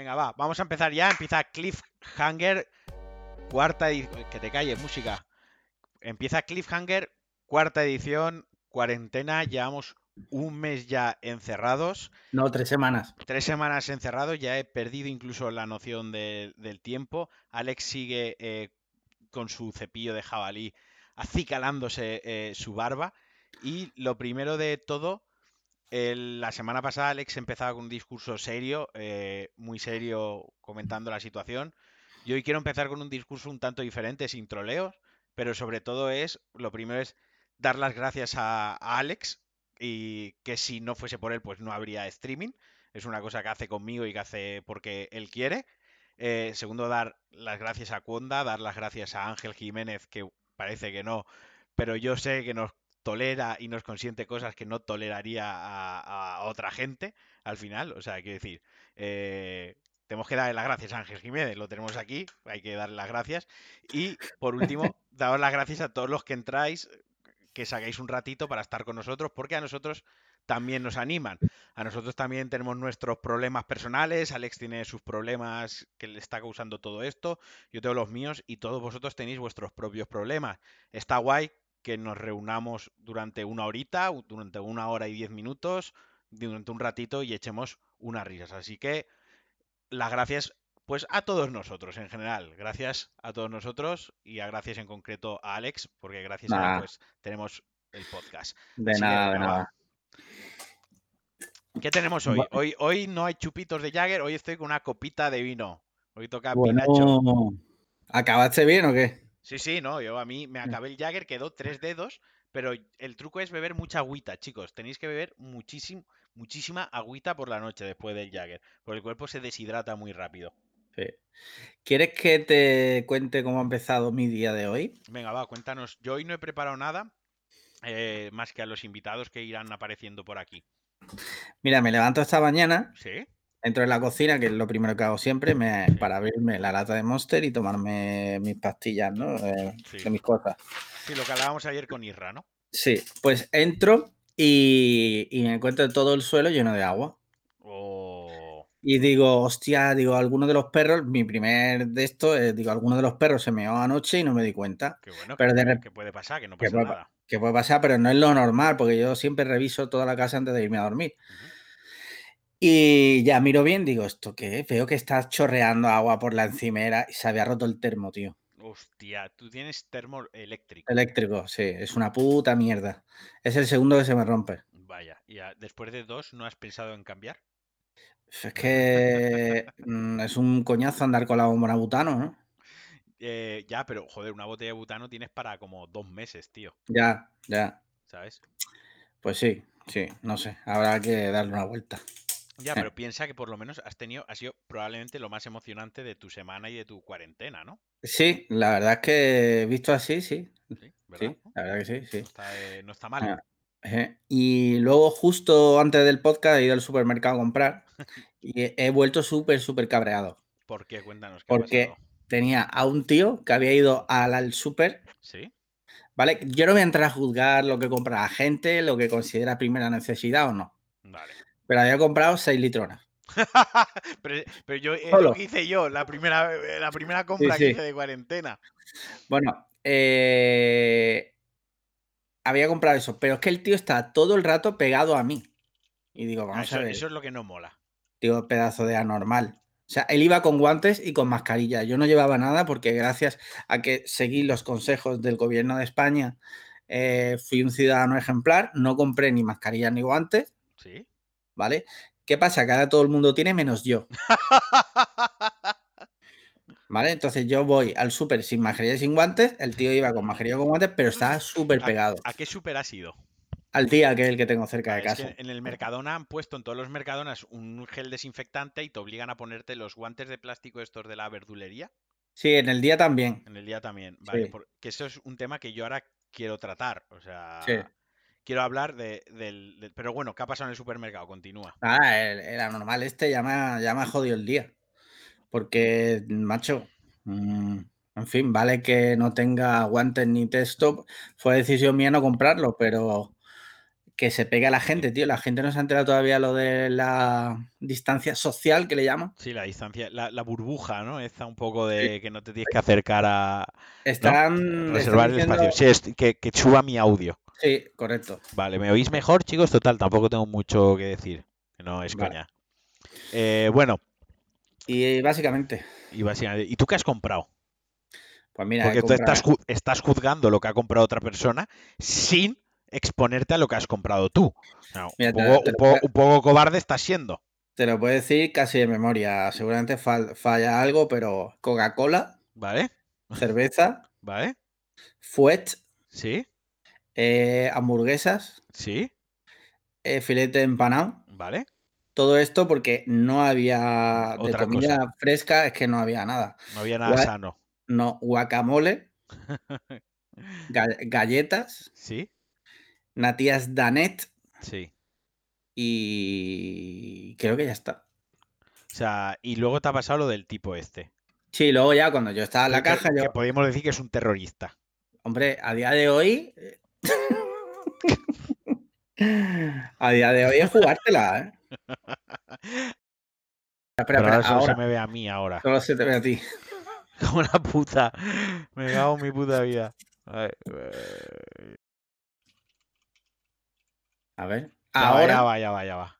Venga, va, vamos a empezar ya. Empieza Cliffhanger, cuarta edición. Que te calles, música. Empieza Cliffhanger, cuarta edición, cuarentena. Llevamos un mes ya encerrados. No, tres semanas. Tres semanas encerrados. Ya he perdido incluso la noción de- del tiempo. Alex sigue eh, con su cepillo de jabalí acicalándose eh, su barba. Y lo primero de todo, el- la semana pasada Alex empezaba con un discurso serio, eh, muy serio, comentando la situación. Y hoy quiero empezar con un discurso un tanto diferente, sin troleos, pero sobre todo es, lo primero es dar las gracias a, Alex y que si no fuese por él, pues no habría streaming. Es una cosa que hace conmigo y que hace porque él quiere. Eh, segundo, dar las gracias a Cuonda, dar las gracias a Ángel Jiménez, que parece que no, pero yo sé que nos tolera y nos consiente cosas que no toleraría a, a otra gente al final. O sea, quiero decir, eh, tenemos que darle las gracias a Ángel Jiménez, lo tenemos aquí, hay que darle las gracias. Y por último, daros las gracias a todos los que entráis, que sacáis un ratito para estar con nosotros, porque a nosotros también nos animan. A nosotros también tenemos nuestros problemas personales, Alex tiene sus problemas que le está causando todo esto, yo tengo los míos y todos vosotros tenéis vuestros propios problemas. Está guay que nos reunamos durante una horita, durante una hora y diez minutos, durante un ratito y echemos unas risas. Así que las gracias pues a todos nosotros en general. Gracias a todos nosotros y a gracias en concreto a Alex, porque gracias a él pues tenemos el podcast. De Así que, nada, de nada. ¿Qué tenemos hoy? Hoy, hoy no hay chupitos de Jagger, hoy estoy con una copita de vino. Hoy toca Bueno, pinacho. ¿acabaste bien o qué? Sí, sí, no, yo a mí me acabé el Jagger, quedó tres dedos, pero el truco es beber mucha agüita, chicos. Tenéis que beber muchísimo, muchísima agüita por la noche después del Jagger, porque el cuerpo se deshidrata muy rápido. Sí. ¿Quieres que te cuente cómo ha empezado mi día de hoy? Venga, va, cuéntanos. Yo hoy no he preparado nada, eh, más que a los invitados que irán apareciendo por aquí. Mira, me levanto esta mañana, ¿Sí? Entro en la cocina, que es lo primero que hago siempre, me- para abrirme la lata de Monster y tomarme mis pastillas, ¿no? Eh, Sí. de mis cosas. Sí, lo que hablábamos ayer con Irra, ¿no? Sí, pues entro y, y me encuentro todo el suelo lleno de agua. O... Y digo, hostia, digo, alguno de los perros, mi primer de esto, es, digo, alguno de los perros se meó anoche y no me di cuenta. Qué bueno, Pero que, de puede- que puede pasar, que no que pasa puede, pa- nada. que puede pasar, pero no es lo normal, porque yo siempre reviso toda la casa antes de irme a dormir. Y ya miro bien, digo, ¿esto qué? Veo que está chorreando agua por la encimera y se había roto el termo, tío. Hostia, tú tienes termo eléctrico. Eléctrico, sí, es una puta mierda. Es el segundo que se me rompe. Vaya, y después de dos, ¿no has pensado en cambiar? Es que mm, es un coñazo andar con la bombona butano, ¿no? Eh, ya, pero joder, una botella de butano tienes para como dos meses, tío, Ya, ya. ¿sabes? Pues sí, sí, no sé. Habrá que darle una vuelta. Ya, Eh. pero piensa que por lo menos has tenido, ha sido probablemente lo más emocionante de tu semana y de tu cuarentena, ¿no? Sí, la verdad es que visto así, sí. Sí, ¿verdad? Sí, la verdad que sí, sí. No está, eh, no está mal. Ah, ejé. Y luego, justo antes del podcast, he ido al supermercado a comprar y he, he vuelto súper, súper cabreado. ¿Por qué? Cuéntanos qué Porque tenía a un tío que había ido al, al super, ¿Sí? ¿vale? Yo no voy a entrar a juzgar lo que compra la gente, lo que considera primera necesidad o no. Vale. Pero había comprado 6 litronas. pero, pero yo, es Solo. lo que hice yo, la primera, eh, la primera compra que sí. hice de cuarentena. Bueno, eh, había comprado eso, pero es que el tío está todo el rato pegado a mí. Y digo, Ah, vamos eso, a ver, eso es lo que no mola. tío, pedazo de anormal. O sea, él iba con guantes y con mascarilla. Yo no llevaba nada porque gracias a que seguí los consejos del gobierno de España, eh, fui un ciudadano ejemplar, no compré ni mascarilla ni guantes, ¿Sí? ¿Vale? ¿Qué pasa? Que ahora todo el mundo tiene menos yo, ¿vale? Entonces yo voy al súper sin mascarilla y sin guantes, el tío iba con mascarilla y con guantes, pero estaba súper ¿A, pegado. a qué super has ido? Al día que es el que tengo cerca de Vale, es casa. que en el Mercadona han puesto en todos los Mercadonas un gel desinfectante y te obligan a ponerte los guantes de plástico estos de la verdulería. Sí, en el día también. En el día también. Vale, Sí. porque eso es un tema que yo ahora quiero tratar. O sea, Sí. Quiero hablar de, del, del- Pero bueno, ¿qué ha pasado en el supermercado? Continúa. Ah, el, el anormal este ya me, ha, ya me ha jodido el día. Porque, macho, mm, en fin, vale que no tenga guantes ni texto. Fue decisión mía no comprarlo, pero que se pega a la gente, tío. La gente no se ha enterado todavía lo de la distancia social que le llaman. Sí, la distancia, la, la burbuja, ¿no? Esta un poco de que no te tienes que acercar a Están. reservar están el espacio. Sí, es- que, que suba mi audio. Sí, correcto. Vale, ¿me oís mejor, chicos? Total, tampoco tengo mucho que decir. que No es Vale. coña. Eh, bueno, Y básicamente, y básicamente, ¿y tú qué has comprado? pues mira, Porque tú estás, estás juzgando lo que ha comprado otra persona sin exponerte a lo que has comprado tú. No, Mira, un, poco, un un cobarde estás siendo. te lo puedo decir casi de memoria. Seguramente fal- falla algo, pero Coca-Cola, ¿Vale? cerveza, ¿Vale? fuet, ¿Sí? Eh, hamburguesas, ¿Sí? eh, filete empanado. ¿Vale? Todo esto porque no había de Otra comida fresca, es que no había nada. No había nada Gua- sano. No, guacamole, ga- galletas, ¿Sí? natillas Danet Sí. y creo que ya está. O sea, y luego te ha pasado lo del tipo este. Sí, luego ya cuando yo estaba en la Que- caja, que yo, podríamos decir que es un terrorista. hombre, a día de hoy, a día de hoy es jugártela, ¿eh? Espera, espera, ahora solo ahora, se me ve a mí ahora. solo se te ve a ti. Como la puta. Me cago en mi puta vida. A ver, eh, A ver, ahora, ya va, ya va, ya va.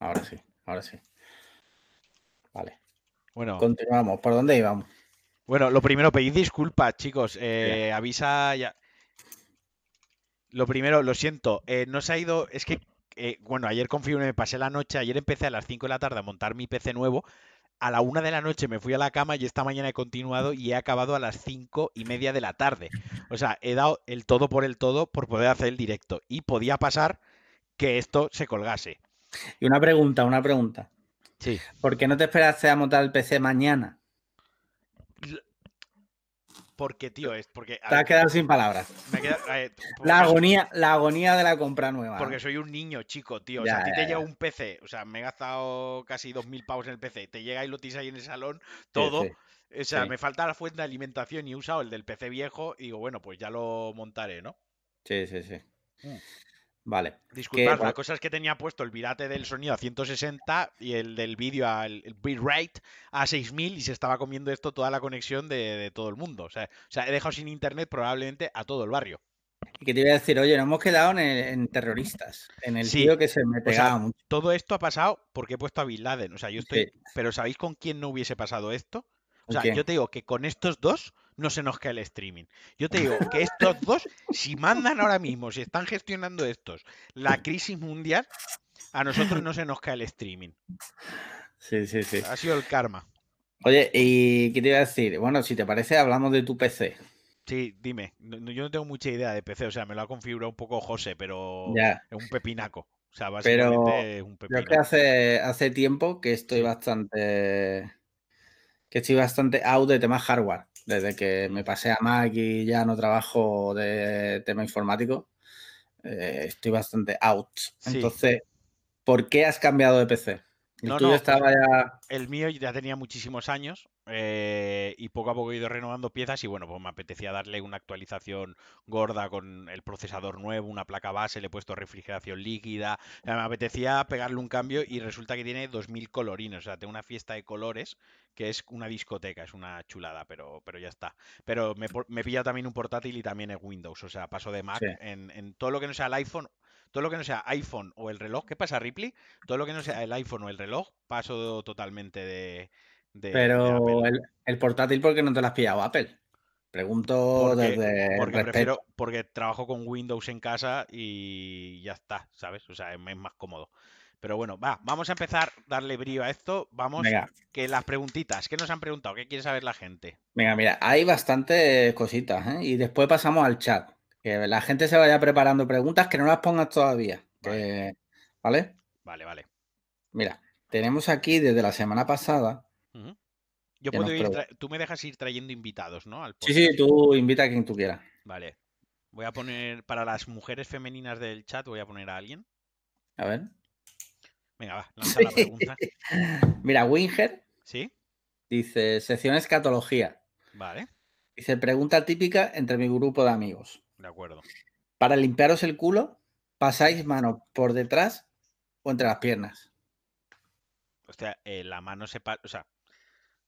ahora sí, ahora sí. Vale, Bueno, continuamos. ¿Por dónde íbamos? Bueno, lo primero, pedid disculpas, chicos. eh, avisa ya. Lo primero, lo siento, eh, no se ha ido. Es que, eh, bueno, ayer configuré, me pasé la noche. Ayer empecé a las 5 de la tarde a montar mi PC nuevo. A la una de la noche me fui a la cama y esta mañana he continuado y he acabado a las cinco y media de la tarde. O sea, he dado el todo por el todo por poder hacer el directo. Y podía pasar que esto se colgase. Y una pregunta, una pregunta. Sí. ¿Por qué no te esperaste a montar el PC mañana? Porque, tío, es porque. Te has quedado sin palabras. me queda- eh, porque La agonía, la agonía de la compra nueva. Porque soy un niño chico, tío. O sea, a ti te llega un PC. O sea, me he gastado casi 2.000 pavos en el PC. Te llega y lo tienes ahí en el salón, Sí, todo. sí. O sea, sí. me falta la fuente de alimentación y he usado el del PC viejo. Y digo, bueno, pues ya lo montaré, ¿no? Sí, sí, sí. Mm. Vale. Disculpad, la cosa es que tenía puesto el virate del sonido a 160 y el del vídeo al el bitrate a 6000 y se estaba comiendo esto toda la conexión de, de todo el mundo. O sea, o sea, he dejado sin internet probablemente a todo el barrio. Y que te iba a decir, oye, nos hemos quedado en, terroristas. En el Sí, tío que se me sea, pegaba mucho. Todo esto ha pasado porque he puesto a Bin Laden. O sea, yo estoy. Sí. Pero ¿sabéis con quién no hubiese pasado esto? O ¿Con sea, yo te digo que con estos dos no se nos cae el streaming. Yo te digo que estos dos, si mandan ahora mismo, si están gestionando estos, la crisis mundial, a nosotros no se nos cae el streaming. Sí, sí, sí. Ha sido el karma. Oye, ¿y qué te iba a decir? Bueno, si te parece, hablamos de tu PC. Sí, dime. No- yo no tengo mucha idea de PC, o sea, me lo ha configurado un poco José, pero Ya. es un pepinaco. O sea, Pero básicamente es un Yo es que pepinaco. hace, hace tiempo que estoy Sí. bastante. que estoy bastante out de temas hardware. Desde que me pasé a Mac y ya no trabajo de tema informático, eh, estoy bastante out. Sí. Entonces, ¿por qué has cambiado de PC? El No, tuyo no, pues estaba ya. El mío ya tenía muchísimos años eh, y poco a poco he ido renovando piezas y bueno, pues me apetecía darle una actualización gorda con el procesador nuevo, una placa base, le he puesto refrigeración líquida, me apetecía pegarle un cambio y resulta que tiene 2000 colorines, o sea, tengo una fiesta de colores que es una discoteca, es una chulada, pero, pero ya está. Pero me, me pilla también un portátil y también es Windows, o sea, paso de Mac Sí. en, en todo lo que no sea el iPhone. Todo lo que no sea iPhone o el reloj, ¿qué pasa, Ripley? Todo lo que no sea el iPhone o el reloj, paso totalmente de, de- Pero el, el portátil, ¿por qué no te lo has pillado Apple? Pregunto Porque, desde porque prefiero, porque trabajo con Windows en casa y ya está, ¿sabes? O sea, es es más cómodo. Pero bueno, va, vamos a empezar a darle brío a esto. Vamos, Venga, que las preguntitas, ¿qué nos han preguntado? ¿Qué quiere saber la gente? venga, mira, hay bastantes cositas, ¿eh? Y después pasamos al chat. Que la gente se vaya preparando preguntas que no las pongas todavía. que- ¿Vale? Vale, vale. Mira, tenemos aquí desde la semana pasada. Yo puedo ir, tú me dejas ir trayendo invitados, ¿no? Al Sí, sí, tú invita a quien tú quieras. Vale. Voy a poner, para las mujeres femeninas del chat, voy a poner a alguien. A ver. Venga, va, lanza la pregunta. Mira, Winger ¿Sí? dice, sección escatología. Vale, Dice, pregunta típica entre mi grupo de amigos. de acuerdo. Para limpiaros el culo, pasáis mano por detrás o entre las piernas. O sea, eh, la mano se pasa. O sea,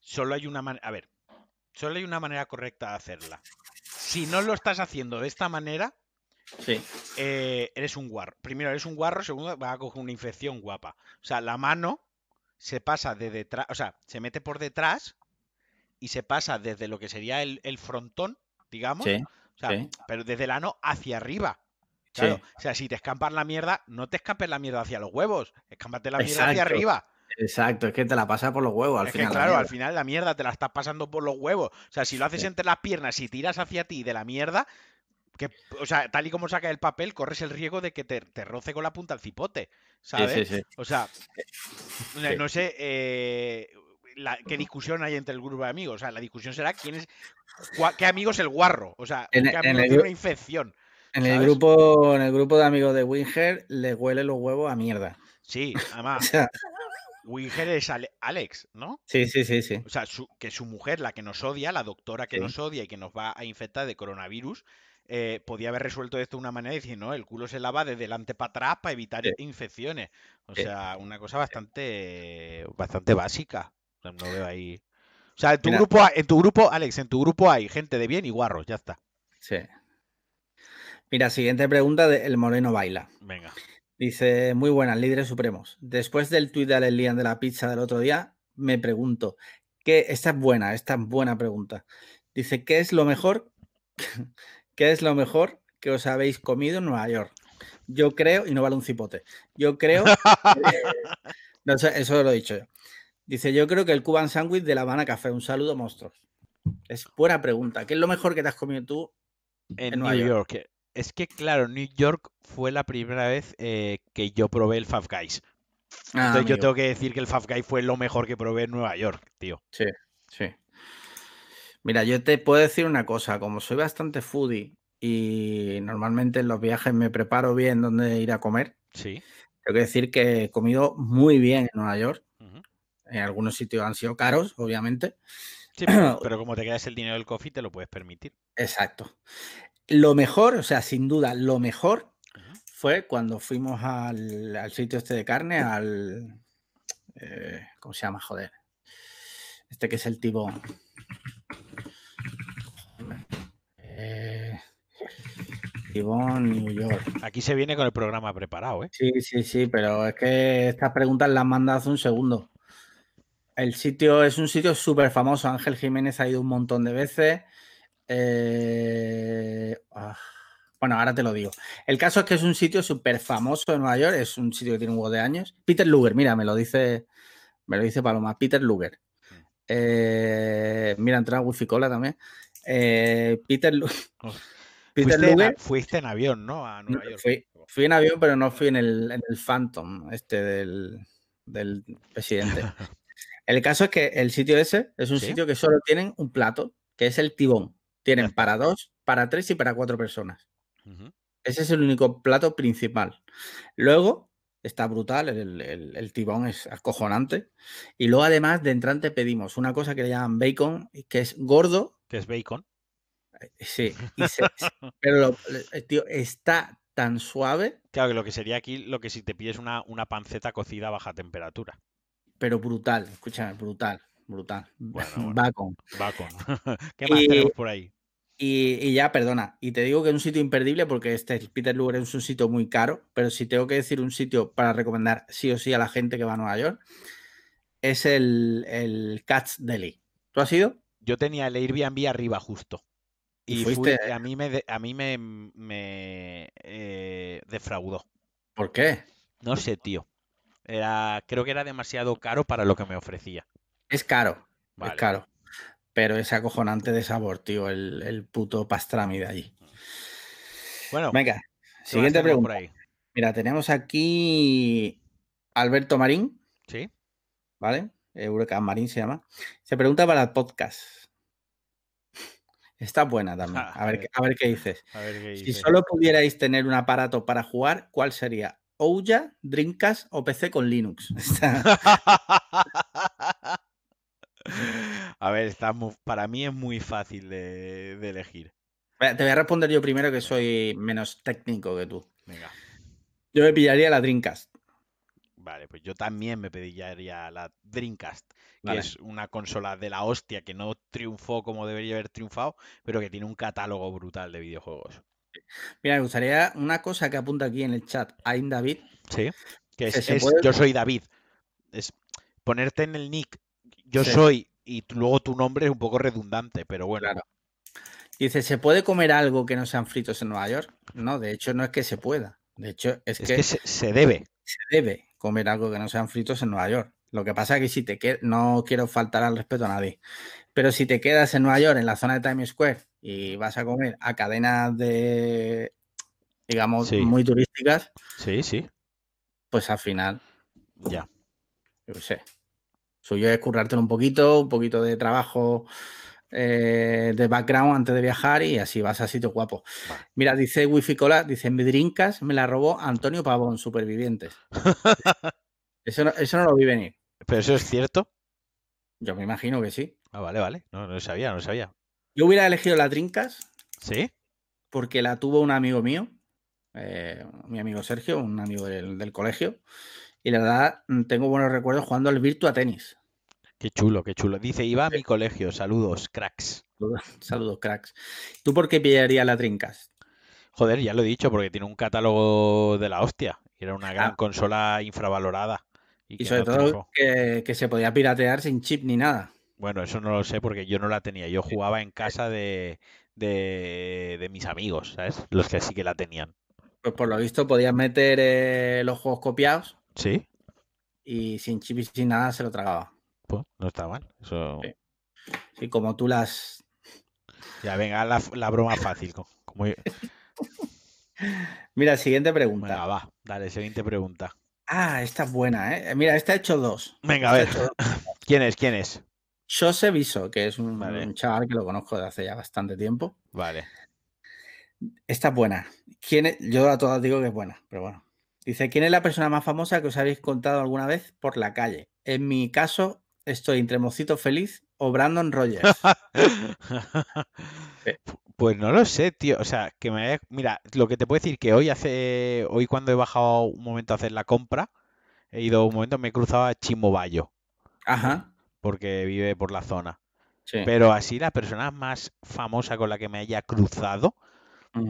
solo hay una manera. A ver, solo hay una manera correcta de hacerla. Si no lo estás haciendo de esta manera, Sí. eh, eres un guarro. Primero, eres un guarro. Segundo, vas a coger una infección guapa. O sea, la mano se pasa de detrás. O sea, se mete por detrás y se pasa desde lo que sería el, el frontón, digamos. Sí. O sea, sí. pero desde el ano hacia arriba. Sí. Claro, o sea, si te escampas la mierda, no te escapes la mierda hacia los huevos, escámpate la mierda hacia arriba. Exacto, es que te la pasa por los huevos al es final. que claro, al final la mierda te la estás pasando por los huevos. O sea, si lo haces Sí. entre las piernas y tiras hacia ti de la mierda, que, o sea, tal y como saca el papel, corres el riesgo de que te, te roce con la punta al cipote, ¿sabes? sí, sí. O sea, no- sé eh, la- qué discusión hay entre el grupo de amigos. O sea, la discusión será quién es, cua- qué amigo es el guarro. O sea, En- qué en amigo el tiene una infección. En el grupo, en el grupo de amigos de Winger le huele los huevos a mierda. Sí, O además, sea, Winger es Ale- Alex, ¿no? sí, sí, sí, sí. O sea, su- que su mujer, la que nos odia, la doctora que Sí. nos odia y que nos va a infectar de coronavirus, eh, podía haber resuelto esto de una manera y decir, no, el culo se lava de delante para atrás para evitar Sí. infecciones. O Sí. sea, una cosa bastante, bastante básica. No veo ahí. O sea, en tu Mira. grupo, en tu grupo, Alex, en tu grupo hay gente de bien y guarros, ya está. sí. Mira, siguiente pregunta de El Moreno Baila. Venga. Dice, muy buenas, líderes supremos. Después del tuit de Alex Lian de la pizza del otro día, me pregunto, ¿qué, esta es buena, esta es buena pregunta. Dice, ¿qué es lo mejor? ¿Qué es lo mejor que os habéis comido en Nueva York? Yo creo, y no vale un cipote, yo creo, no sé, eso lo he dicho yo. Dice, yo creo que el Cuban Sandwich de La Habana Café. Un saludo, monstruos. Es buena pregunta. ¿Qué es lo mejor que te has comido tú? En, Nueva York. Es que, claro, New York fue la primera vez eh, que yo probé el Five Guys. Ah, Entonces yo tengo que decir que el Five Guys fue lo mejor que probé en Nueva York, tío. Sí, sí. Mira, yo te puedo decir una cosa, como soy bastante foodie y normalmente en los viajes me preparo bien dónde ir a comer, Sí. tengo que decir que he comido muy bien en Nueva York. En algunos sitios han sido caros, obviamente. Sí, pero, pero como te quedas el dinero del coffee, te lo puedes permitir. Exacto. Lo mejor, o sea, sin duda, lo mejor fue cuando fuimos al, al sitio este de carne, al... eh, ¿Cómo se llama? Joder. Este que es el tibón. Eh, Tibón, New York. Aquí se viene con el programa preparado, ¿eh? Sí, sí, sí, pero es que estas preguntas las manda hace un segundo. El sitio es un sitio súper famoso. Ángel Jiménez ha ido un montón de veces. Eh, ah, bueno, ahora te lo digo. El caso es que es un sitio súper famoso en Nueva York. Es un sitio que tiene un huevo de años. Peter Luger, mira, me lo dice, me lo dice Paloma. Peter Luger. Eh, mira, entra Wifi Cola también. Eh, Peter, Lu- Oh. Peter Fuiste en, Luger. a- fuiste en avión, ¿no? A Nueva York. fui, fui en avión, pero no fui en el, en el Phantom, este del, del presidente. El caso es que el sitio ese es un ¿Sí? sitio que solo tienen un plato, que es el tibón. Tienen para dos, para tres y para cuatro personas. Ese es el único plato principal. Luego está brutal, el, el- el tibón es acojonante. Y luego además de entrante pedimos una cosa que le llaman bacon, que es gordo, Que es bacon. sí, y se- pero lo- eh, tío, está tan suave Claro, que lo que sería aquí, lo que si te pides una, una panceta cocida a baja temperatura. pero brutal, escúchame, brutal, brutal. Bueno, bueno. Bacon. Bacon. ¿Qué más Y- tenemos por ahí? Y, y ya, perdona, y te digo que es un sitio imperdible porque este Peter Luger es un sitio muy caro, pero si tengo que decir un sitio para recomendar sí o sí a la gente que va a Nueva York, es el, el Cat's Deli. ¿Tú has ido? Yo tenía el Airbnb arriba justo. ¿Y Y fui- fuiste? a mí me, a mí me, me eh, defraudó. ¿Por qué? No sé, tío. Era, creo que era demasiado caro para lo que me ofrecía. Es caro, Vale. es caro. Pero es acojonante de sabor, tío, el, el puto pastrami de allí. Bueno, Venga, ¿qué más siguiente por pregunta. ahí? Mira, tenemos aquí Alberto Marín, ¿Sí? ¿vale? Eureka Marín se llama. Se pregunta para el podcast. Está buena también. A ver, qué- a ver qué dices. A ver qué Si solo pudierais tener un aparato para jugar, ¿cuál sería? ¿Ouya, Dreamcast o PC con Linux? A ver, está para mí es muy fácil de, de elegir. Te voy a responder yo primero que soy menos técnico que tú. Venga. Yo me pillaría la Dreamcast. Vale, pues yo también me pediría la Dreamcast, que Vale. es una consola de la hostia que no triunfó como debería haber triunfado, pero que tiene un catálogo brutal de videojuegos. Mira, me gustaría una cosa que apunta aquí en el chat Ain David. Sí. Que es, se es puede- yo soy David. Es ponerte en el nick yo Sí. soy y luego tu nombre es un poco redundante, pero bueno. Claro. Dice, ¿se puede comer algo que no sean fritos en Nueva York? No, de hecho no es que se pueda. De hecho es, Es que, que se, se debe. se debe comer algo que no sean fritos en Nueva York. Lo que pasa es que si te quedas, no quiero faltar al respeto a nadie, pero si te quedas en Nueva York, en la zona de Times Square, y vas a comer a cadenas de, digamos, Sí. muy turísticas, Sí, sí. pues al final, Ya. yo sé, suyo es currártelo un poquito, un poquito de trabajo eh, de background antes de viajar y así vas a sitios guapos. Vale. Mira, dice Wifi Cola, dice, mi Drinkas me la robó Antonio Pavón, Supervivientes. Eso no, eso no lo vi venir. Pero eso es cierto. Yo me imagino que sí. Ah, vale, vale. No, no sabía, no sabía. Yo hubiera elegido la Drinkas ¿Sí? porque la tuvo un amigo mío, eh, mi amigo Sergio, un amigo del, del colegio, y la verdad mm, tengo buenos recuerdos jugando al Virtua Tennis. Qué chulo, qué chulo. Dice, iba a mi colegio. Saludos, cracks. Saludos, cracks. ¿Tú por qué pillarías la Drinkas? Joder, ya lo he dicho, porque tiene un catálogo de la hostia. Era una gran Ah. consola infravalorada. Y, Y que sobre no todo que, que se podía piratear sin chip ni nada. Bueno, eso no lo sé porque yo no la tenía. Yo jugaba en casa de, de, de mis amigos, ¿sabes? Los que sí que la tenían. Pues por lo visto podías meter eh, los juegos copiados ¿Sí? y sin chip y sin nada se lo tragaba. Pues no está mal. Eso... Sí. Como tú las... Ya, venga, la, la broma fácil. co- Como... Mira, siguiente pregunta. Venga, va. Dale, siguiente pregunta. Ah, esta es buena, ¿eh? Mira, esta ha hecho dos. Venga, a ver. ¿Quién es? ¿Quién es? Jose Viso, que es un, Vale. un chaval que lo conozco de hace ya bastante tiempo. Vale. Esta es buena. ¿Quién es? Yo a todas digo que es buena, pero bueno. Dice, ¿quién es la persona más famosa que os habéis contado alguna vez por la calle? En mi caso, estoy entre Mocito Feliz o Brandon Rogers. Sí. Pues no lo sé, tío. O sea, que me haya- Mira, lo que te puedo decir que hoy hace. Hoy cuando he bajado un momento a hacer la compra, he ido un momento, me he cruzado a Chimo Bayo, Ajá. porque vive por la zona. Sí. Pero así la persona más famosa con la que me haya cruzado.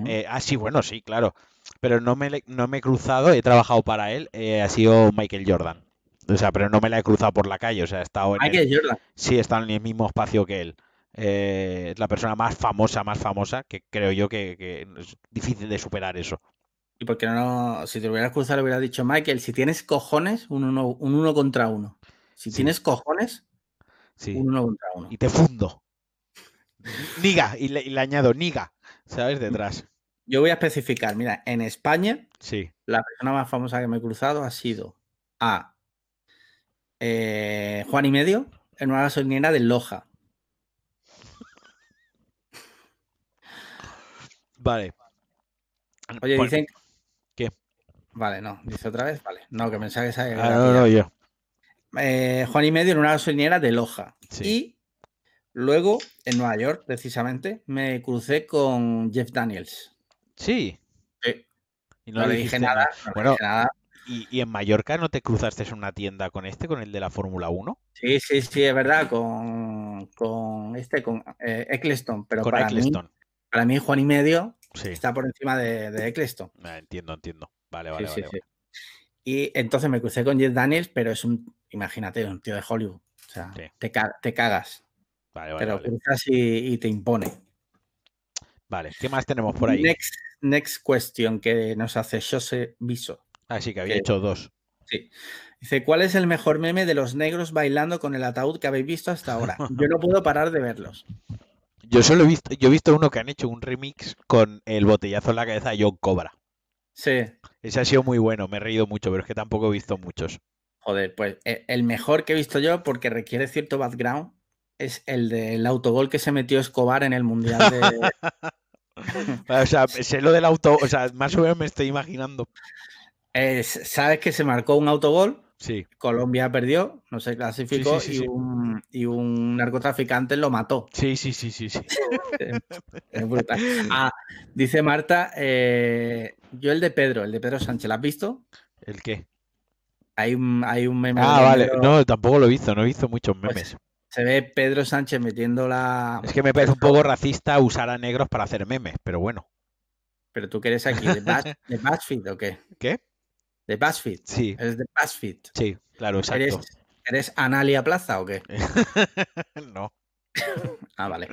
Eh, ah, sí, bueno, sí, claro. Pero no me, no me he cruzado, he trabajado para él, eh, ha sido Michael Jordan. O sea, pero no me la he cruzado por la calle, o sea, he estado en el- Michael Jordan. Sí, he estado en el mismo espacio que él. Eh, es la persona más famosa, más famosa, que creo yo que, que es difícil de superar eso. ¿Y por qué no? Si te hubieras cruzado, le hubiera dicho, Michael, si tienes cojones, un uno, un uno contra uno. Si Sí. tienes cojones, Sí. un uno contra uno. Y te fundo. Niga, y le, y le añado niga, ¿sabes? Detrás. Yo voy a especificar, mira, en España, Sí. la persona más famosa que me he cruzado ha sido a eh, Juan y Medio en una gasolinera de Loja. Vale. Oye, dicen. ¿Qué? Vale, no, dice otra vez, vale. No, que pensaba que se Ah, no, no, yo. Eh, Juan y Medio en una gasolinera de Loja. Sí. Y luego, en Nueva York, precisamente, me crucé con Jeff Daniels. Sí. Sí. Y No, le dije nada, nada. no le Bueno, dije nada. ¿y, y en Mallorca no te cruzaste en una tienda con este, con el de la Fórmula 1? Sí, sí, sí, es verdad, con, con este, con eh, Eccleston, pero Con para mí, Eccleston. para mí Juan y Medio Sí. está por encima de, de Eccleston. Ah, entiendo, entiendo. Vale, vale, sí, vale. Y entonces me crucé con Jeff Daniels, pero es un, imagínate, un tío de Hollywood. O sea, te, ca- te cagas, Vale, vale, cruzas y, y te impone. Vale, ¿qué más tenemos por ahí? Next, next question que nos hace Jose Viso. Ah, sí, que había que- hecho dos. Sí. Dice, ¿cuál es el mejor meme de los negros bailando con el ataúd que habéis visto hasta ahora? Yo no puedo parar de verlos. Yo solo he visto, yo he visto uno que han hecho un remix con el botellazo en la cabeza de John Cobra. Sí. Ese ha sido muy bueno, me he reído mucho, pero es que tampoco he visto muchos. Joder, pues eh, el mejor que he visto yo, porque requiere cierto background, es el del autogol que se metió Escobar en el Mundial de... O sea, sé lo del auto, o sea, más o menos me estoy imaginando. Eh, Sabes que se marcó un autogol Sí. Colombia perdió, no se clasificó sí, sí, y. Un, y un narcotraficante lo mató. Sí, sí, sí, sí, sí. Es brutal. Ah, dice Marta, eh, yo el de Pedro, el de Pedro Sánchez, ¿lo has visto? ¿El qué? Hay un, hay un meme. Ah, vale. Pedro- No, tampoco lo he visto, no he visto muchos Pues, memes. Se ve Pedro Sánchez metiendo la. Es que me parece un poco racista usar a negros para hacer memes, pero bueno. Pero tú que eres aquí, ¿de, BuzzFeed o qué? ¿Qué? ¿De BuzzFeed? Sí, ¿Eres de BuzzFeed? sí, claro, exacto. ¿Eres, ¿Eres Analia Plaza o qué? no. Ah, vale.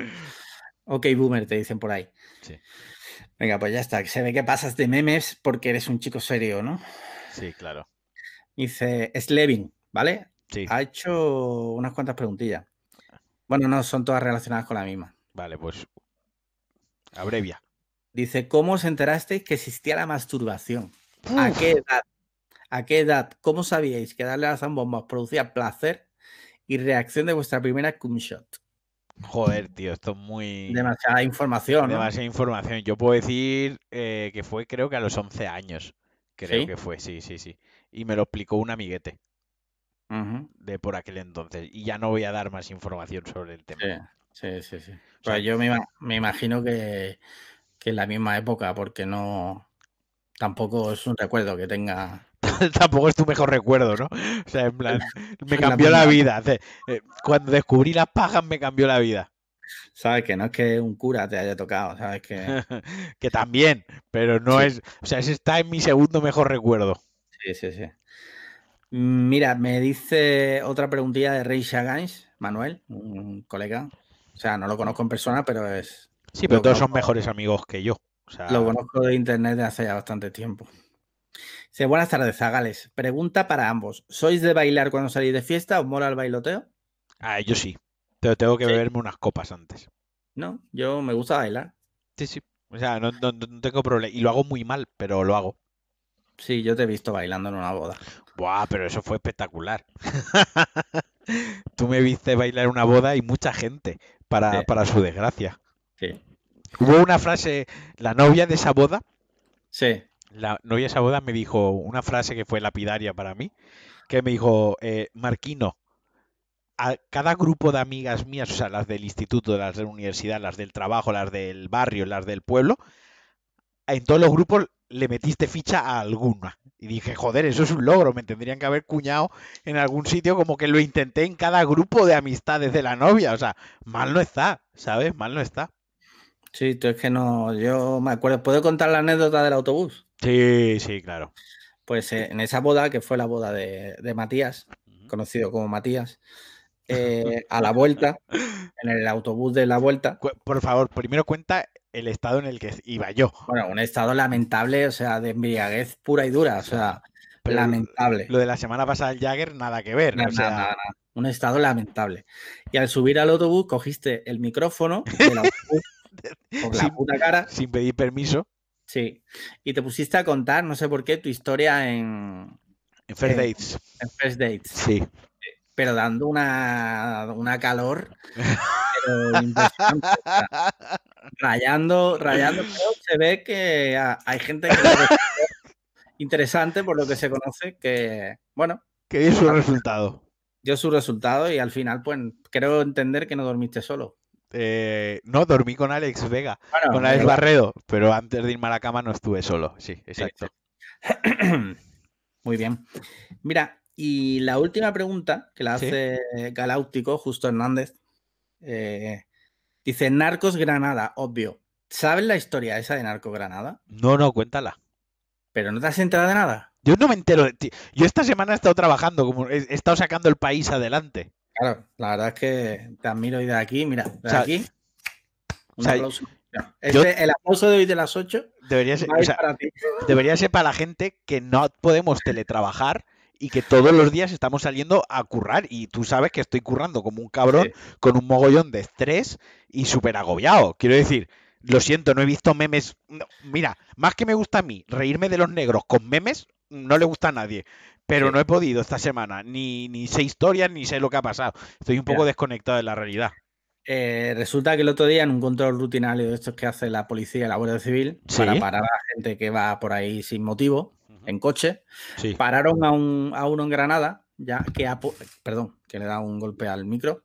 Ok, boomer, te dicen por ahí. Sí. Venga, pues ya está. Se ve que pasas de memes porque eres un chico serio, ¿no? Sí, claro. Dice Slevin, ¿vale? Sí. Ha hecho unas cuantas preguntillas. Bueno, no, son todas relacionadas con la misma. Vale, pues. Abrevia. Dice, ¿cómo os enterasteis que existía la masturbación? ¿A qué edad? ¿A qué edad? ¿Cómo sabíais que darle a las zambombas producía placer y reacción de vuestra primera cum shot? Joder, tío, esto es muy. Demasiada información, ¿no? demasiada información. Yo puedo decir eh, que fue, creo que a los 11 años. Creo ¿Sí? que fue, sí, sí, sí. Y me lo explicó un amiguete De por aquel entonces. Y ya no voy a dar más información sobre el tema. Sí, sí, sí. sí. sea, Pues yo me, me imagino que, que en la misma época, porque no... Tampoco es un recuerdo que tenga... Tampoco es tu mejor recuerdo, ¿no? O sea, en plan, me cambió la vida. Eh, Cuando descubrí las pajas me cambió la vida. ¿Sabes? Que no es que un cura te haya tocado, ¿sabes? Que... que también, pero no Sí. es. O sea, ese está en mi segundo mejor recuerdo. Sí, sí, sí. Mira, me dice otra preguntilla de Rey Shagans, Manuel, un colega. O sea, no lo conozco en persona, pero es Sí, pero todos son mejores amigos que yo. O sea, lo conozco de internet de hace ya bastante tiempo. Dice, buenas tardes, Zagales. Pregunta para ambos. ¿Sois de bailar cuando salís de fiesta? ¿Os mola el bailoteo? ah, yo sí. Pero tengo que Sí. beberme unas copas antes. No, yo me gusta bailar. Sí, sí. O sea, no, no- no tengo problema. Y lo hago muy mal, pero lo hago. Sí, yo te he visto bailando en una boda. Buah, pero eso fue espectacular. Tú me viste bailar en una boda y mucha gente, para, Sí. para su desgracia. Sí. Hubo una frase, la novia de esa boda, Sí. la novia de esa boda me dijo una frase que fue lapidaria para mí, que me dijo, eh, Marquino, a cada grupo de amigas mías, o sea, las del instituto, las de la universidad, las del trabajo, las del barrio, las del pueblo, en todos los grupos le metiste ficha a alguna. Y dije, joder, eso es un logro, me tendrían que haber cuñado en algún sitio como que lo intenté en cada grupo de amistades de la novia. O sea, mal no está, ¿sabes? Mal no está. Sí, tú es que no, yo me acuerdo. ¿Puedo contar la anécdota del autobús? Sí, sí, claro. Pues eh, en esa boda, que fue la boda de, de Matías, conocido como Matías, eh, a la vuelta, en el autobús de la vuelta, Por favor, primero cuenta el estado en el que iba yo. bueno, un estado lamentable, o sea, de embriaguez pura y dura, o sea, Pero lamentable. Lo de la semana pasada el Jagger, nada que ver. Nada, o sea, nada, nada, un estado lamentable. Y al subir al autobús, cogiste el micrófono del autobús por la sin, puta cara, sin pedir permiso. sí, y te pusiste a contar, no sé por qué, tu historia en, En First Dates. en First Dates. Sí. pero dando una, una calor pero impresionante, o sea, rayando, rayando, pero se ve que ha- hay gente que interesante por lo que se conoce que, bueno, Que dio su resultado. dio su resultado y al final, pues, creo entender que no dormiste solo. Eh, no, dormí con Alex Vega, Bueno, con Alex pero- Barredo, pero antes de irme a la cama no estuve solo. Sí, exacto. Muy bien. Mira, y la última pregunta que la Sí. hace Galáctico, Justo Hernández, eh, dice Narcos Granada, obvio. ¿Sabes la historia esa de Narcos Granada? No, no, cuéntala. Pero no te has enterado de nada. Yo no me entero. de ti. Yo esta semana he estado trabajando, como he, estado sacando el país adelante. Claro, la verdad es que te admiro y de aquí, mira, de O sea, aquí. Un sea, aplauso. Yo- este- el aplauso de hoy de las 8 Debería ser, o sea, para ti. debería ser para la gente que no podemos teletrabajar y que todos los días estamos saliendo a currar. Y tú sabes que estoy currando como un cabrón Sí. con un mogollón de estrés y súper agobiado. Quiero decir, lo siento, no he visto memes. no, mira, más que me gusta a mí reírme de los negros con memes, no le gusta a nadie. Pero Sí. no he podido esta semana, ni, ni sé historias, ni sé lo que ha pasado. Estoy un poco Mira. desconectado de la realidad. Eh, resulta que el otro día en un control rutinario de estos que hace la policía y la Guardia Civil Sí. para parar a la gente que va por ahí sin motivo, en coche, pararon a, un, a uno en Granada, ya que, perdón, que le da un golpe al micro,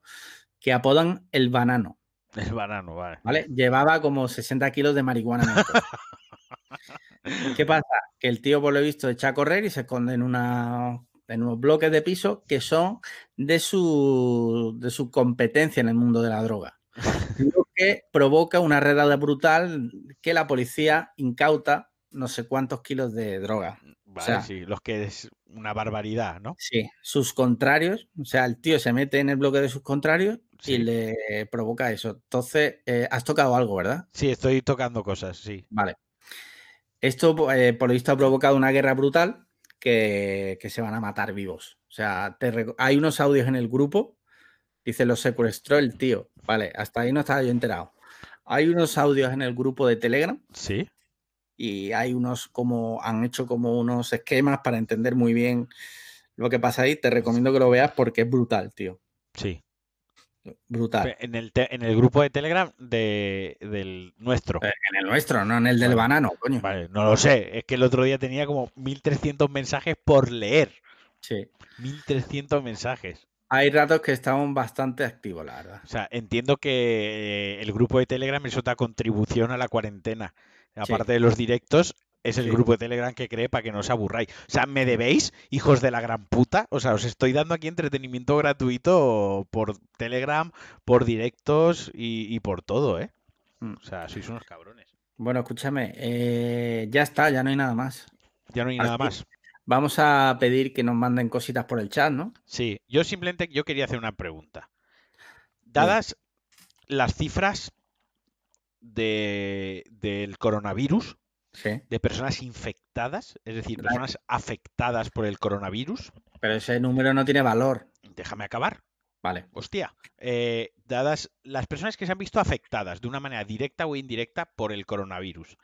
que apodan el banano. El banano, vale. ¿Vale? Llevaba como 60 kilos de marihuana ¿Qué pasa? Que el tío, por lo visto, echa a correr y se esconde en, una, en unos bloques de piso que son de su, de su competencia en el mundo de la droga. Lo que provoca una redada brutal que la policía incauta no sé cuántos kilos de droga. Vale, sí, los que es una barbaridad, ¿no? Sí, sus contrarios, o sea, el tío se mete en el bloque de sus contrarios y le provoca eso. Entonces, eh, has tocado algo, ¿verdad? Sí, estoy tocando cosas, sí. Vale. Esto, eh, por lo visto, ha provocado una guerra brutal que, se van a matar vivos. O sea, hay unos audios en el grupo, dice, lo secuestró el tío. Vale, hasta ahí no estaba yo enterado. Hay unos audios en el grupo de Telegram. Sí. Y hay unos como, han hecho como unos esquemas para entender muy bien lo que pasa ahí. Te recomiendo que lo veas porque es brutal, tío. Sí. Brutal. En el, en el grupo de Telegram de, del nuestro. Eh, en el nuestro, no en el del banano, coño. Vale, no lo sé. Es que el otro día tenía como 1300 mensajes por leer. Sí. 1300 mensajes. Hay ratos que estamos bastante activos, la verdad. O sea, entiendo que eh, el grupo de Telegram es otra contribución a la cuarentena. Aparte de los directos, es el grupo de Telegram que cree para que no os aburráis. O sea, ¿me debéis, hijos de la gran puta? O sea, os estoy dando aquí entretenimiento gratuito por Telegram, por directos y, por todo, ¿eh? Mm. O sea, sois unos cabrones. Bueno, escúchame, eh, ya está, ya no hay nada más. Ya no hay nada más. Vamos a pedir que nos manden cositas por el chat, ¿no? Sí, yo simplemente yo quería hacer una pregunta. Dadas las cifras de, del coronavirus, de personas infectadas, es decir, personas afectadas por el coronavirus. Pero ese número no tiene valor. Déjame acabar. Vale. Hostia, eh, dadas las personas que se han visto afectadas de una manera directa o indirecta por el coronavirus,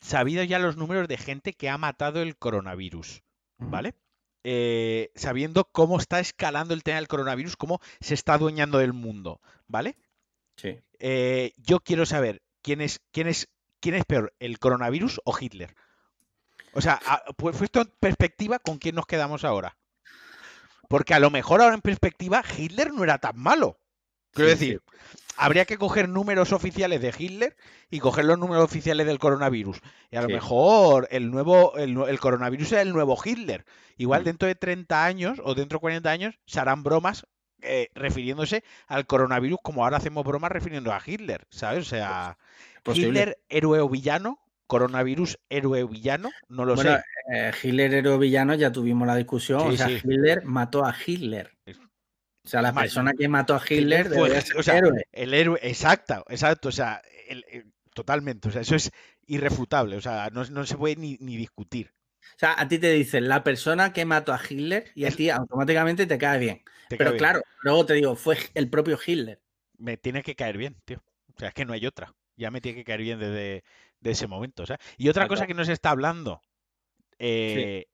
sabido ya los números de gente que ha matado el coronavirus, ¿vale? Eh, sabiendo cómo está escalando el tema del coronavirus, cómo se está adueñando del mundo, ¿vale? Sí. Eh, yo quiero saber quién es, quién es ¿quién es peor, el coronavirus o Hitler? O sea, pues puesto en perspectiva, ¿con quién nos quedamos ahora? Porque a lo mejor ahora en perspectiva, Hitler no era tan malo. Quiero decir, habría que coger números oficiales de Hitler y coger los números oficiales del coronavirus. Y a lo mejor el nuevo el, coronavirus es el nuevo Hitler. Igual mm. dentro de 30 años o dentro de 40 años se harán bromas eh, refiriéndose al coronavirus como ahora hacemos bromas refiriendo a Hitler, ¿sabes? O sea, Hitler, héroe o villano, coronavirus, héroe o villano, no lo sé. Eh, Hitler, héroe o villano, ya tuvimos la discusión. o sea, Hitler mató a Hitler. O sea, la persona que mató a Hitler, fue, héroe. El héroe, exacto, exacto. O sea, totalmente. O sea, eso es irrefutable. O sea, no, se puede ni, discutir. O sea, a ti te dicen la persona que mató a Hitler y a ti automáticamente te cae bien. Pero claro, luego te digo, fue el propio Hitler. Me tiene que caer bien, tío. O sea, es que no hay otra ya me tiene que caer bien desde ese momento. Y otra cosa que no se está hablando, eh,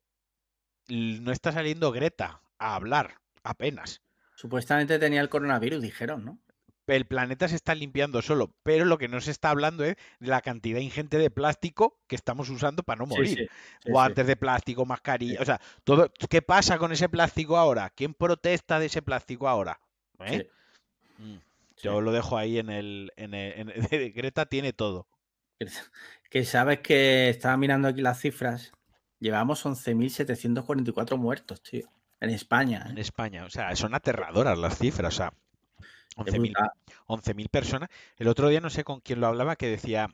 no está saliendo Greta a hablar apenas. Supuestamente tenía el coronavirus, dijeron, ¿no? El planeta se está limpiando solo, pero lo que no se está hablando es de la cantidad ingente de plástico que estamos usando para no morir. Guantes de plástico, mascarilla, o sea, todo. ¿Qué pasa con ese plástico ahora? ¿Quién protesta de ese plástico ahora? ¿Eh? Mm. Yo lo dejo ahí en el, en Greta tiene todo. Que sabes que estaba mirando aquí las cifras. Llevamos 11.744 muertos, tío. En España. ¿eh? En España. O sea, son aterradoras las cifras. O sea, 11.000 personas. El otro día no sé con quién lo hablaba que decía,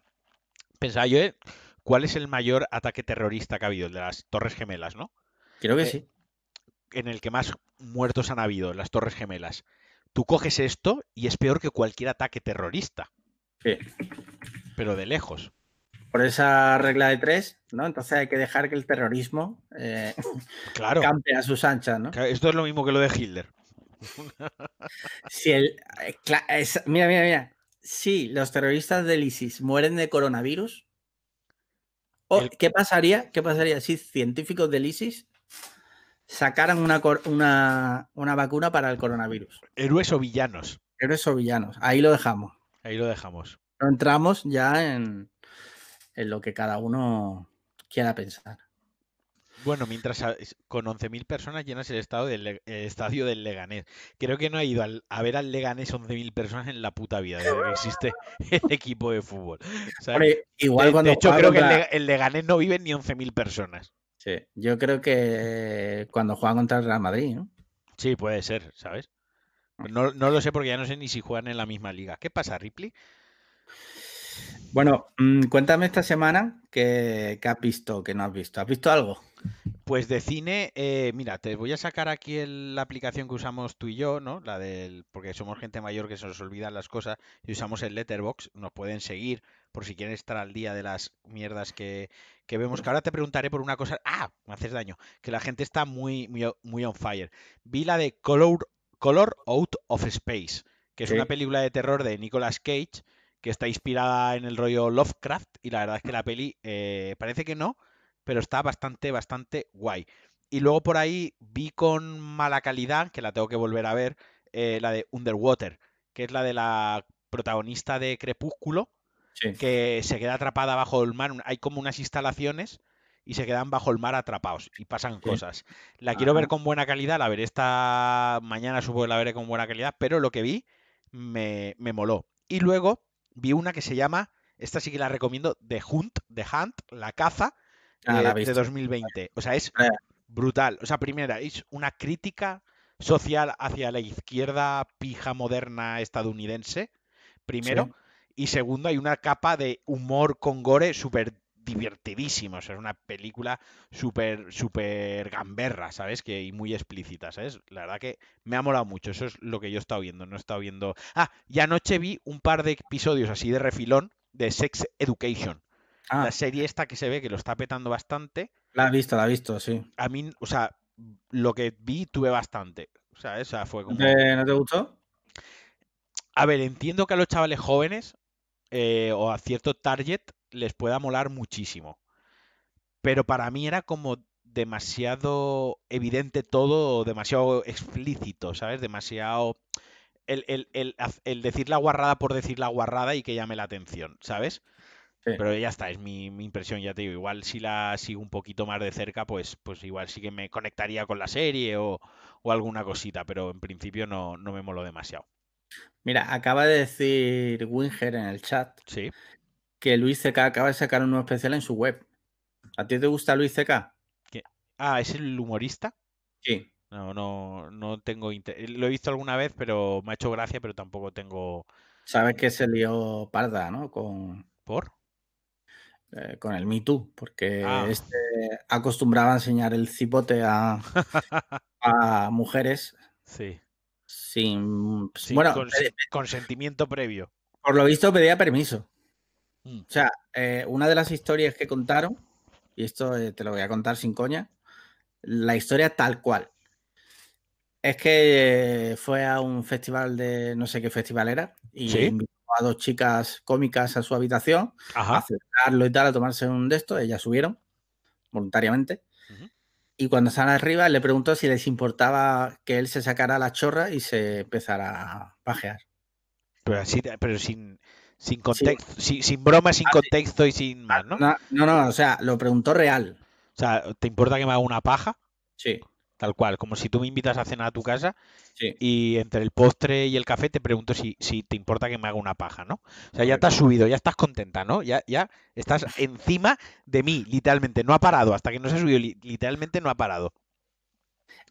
pensaba yo, ¿eh? ¿cuál es el mayor ataque terrorista que ha habido? El de las Torres Gemelas, ¿no? Creo que eh, sí. En el que más muertos han habido, las Torres Gemelas tú coges esto y es peor que cualquier ataque terrorista. Sí. Pero de lejos. Por esa regla de tres, ¿no? Entonces hay que dejar que el terrorismo eh, claro. campe a sus anchas, ¿no? Esto es lo mismo que lo de Hitler. Si el, eh, mira, mira, mira. Si los terroristas del ISIS mueren de coronavirus, ¿qué pasaría? ¿Qué pasaría si científicos del ISIS sacaran una, una, vacuna para el coronavirus. Héroes o villanos. Héroes o villanos. Ahí lo dejamos. Ahí lo dejamos. entramos ya en, en lo que cada uno quiera pensar. Bueno, mientras con 11.000 personas llenas el, estado del, el estadio del Leganés. Creo que no ha ido al- a ver al Leganés 11.000 personas en la puta vida, desde que existe el equipo de fútbol. igual De, cuando de hecho, creo que el, Leganés no viven ni 11.000 personas. Sí, yo creo que cuando juega contra el Real Madrid, ¿no? Sí, puede ser, ¿sabes? No, no lo sé porque ya no sé ni si juegan en la misma liga. ¿Qué pasa, Ripley? Bueno, mm, cuéntame esta semana qué, qué has visto, qué no has visto. ¿Has visto algo? Pues de cine, eh, mira, te voy a sacar aquí el- la aplicación que usamos tú y yo, ¿no? La del, porque somos gente mayor que se nos olvidan las cosas y usamos el Letterbox. Nos pueden seguir por si quieren estar al día de las mierdas que, que vemos. Que ahora te preguntaré por una cosa. Ah, me haces daño. Que la gente está muy, muy, muy on fire. Vi la de Color, Color Out of Space, que es Sí. una película de terror de Nicolas Cage que está inspirada en el rollo Lovecraft y la verdad es que la peli eh, parece que no, pero está bastante, bastante guay. Y luego por ahí vi con mala calidad, que la tengo que volver a ver, eh, la de Underwater, que es la de la protagonista de Crepúsculo, Sí. que se queda atrapada bajo el mar. Hay como unas instalaciones y se quedan bajo el mar atrapados y pasan Sí. cosas. La quiero ver con buena calidad, la veré esta mañana, supongo que la veré con buena calidad, pero lo que vi me, me moló. Y luego vi una que se llama, esta sí que la recomiendo, The Hunt, The Hunt, La Caza, Ah, eh, de visto. 2020. O sea, es Eh, brutal. O sea, primera, es una crítica social hacia la izquierda pija moderna estadounidense, primero. Sí. Y segundo, hay una capa de humor con gore súper divertidísimo. O sea, es una película súper, súper gamberra, ¿sabes? Que, y muy explícita, ¿sabes? La verdad que me ha molado mucho. Eso es lo que yo he estado viendo. No he estado viendo. Ah, y anoche vi un par de episodios así de refilón de Sex Education. Ah, La serie esta que se ve que lo está petando bastante. la he visto, la he visto, sí. A mí, o sea, lo que vi tuve bastante. O sea, esa fue ¿No como. no te gustó? A ver, entiendo que a los chavales jóvenes eh, o a cierto target les pueda molar muchísimo. Pero para mí era como demasiado evidente todo, demasiado explícito, ¿sabes? Demasiado. El, el- el el decir la guarrada por decir la guarrada y que llame la atención, ¿sabes? Sí. Pero ya está, es mi, mi impresión, ya te digo. Igual si la sigo un poquito más de cerca, pues, pues igual sí que me conectaría con la serie o, o alguna cosita, pero en principio no, no me moló demasiado. Mira, acaba de decir Winger en el chat Sí. que Luis CK acaba de sacar un nuevo especial en su web. ¿A ti te gusta Luis CK? Ah, ¿es el humorista? Sí. No, no, no tengo inter- Lo he visto alguna vez, pero me ha hecho gracia, pero tampoco tengo. Sabes que se lió parda, ¿no? Con, ¿Por? Eh, con el Me Too, porque Ah. este acostumbraba a enseñar el cipote a, a mujeres Sí. sin... Sin bueno, cons- consentimiento previo. por lo visto pedía permiso. Mm. O sea, eh, una de las historias que contaron, y esto eh, te lo voy a contar sin coña, la historia tal cual. Es que fue a un festival de no sé qué festival era y Sí. invitó a dos chicas cómicas a su habitación a Ajá. acercarlo y tal, a tomarse un de estos. Ellas subieron voluntariamente. Y cuando estaban arriba, le preguntó si les importaba que él se sacara la chorra y se empezara a pajear. Pero así, pero sin, sin contexto, sin, sin broma, sin Ah, sí. contexto y sin más, ¿no? No, no, no, o sea, lo preguntó real. O sea, ¿te importa que me haga una paja? Sí, Tal cual, como si tú me invitas a cenar a tu casa sí. y entre el postre y el café te pregunto si, si te importa que me haga una paja, ¿no? O sea, ya te has subido, ya estás contenta, ¿no? Ya, ya estás encima de mí, literalmente, no ha parado, hasta que no se ha subido, li- literalmente no ha parado.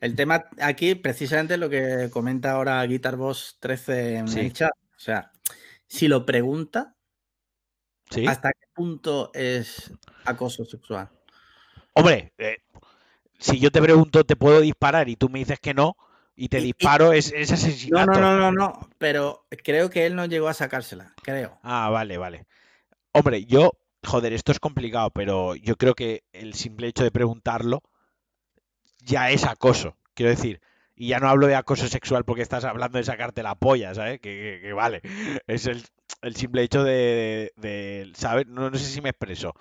El tema aquí, precisamente lo que comenta ahora Guitar Boss 13 en Sí. el chat. O sea, si lo pregunta, ¿Sí? ¿hasta qué punto es acoso sexual? Hombre, eh, si yo te pregunto, ¿te puedo disparar? Y tú me dices que no, y te Y- y- disparo, es, es No, asesinato. no, no, no, no. Pero creo que él no llegó a sacársela, creo. Ah, vale, vale. Hombre, yo, joder, esto es complicado, pero yo creo que el simple hecho de preguntarlo ya es acoso. Quiero decir, y ya no hablo de acoso sexual porque estás hablando de sacarte la polla, ¿sabes? Que, que- que vale. Es el, el simple hecho de, de- ¿sabes? No, no sé si me expreso.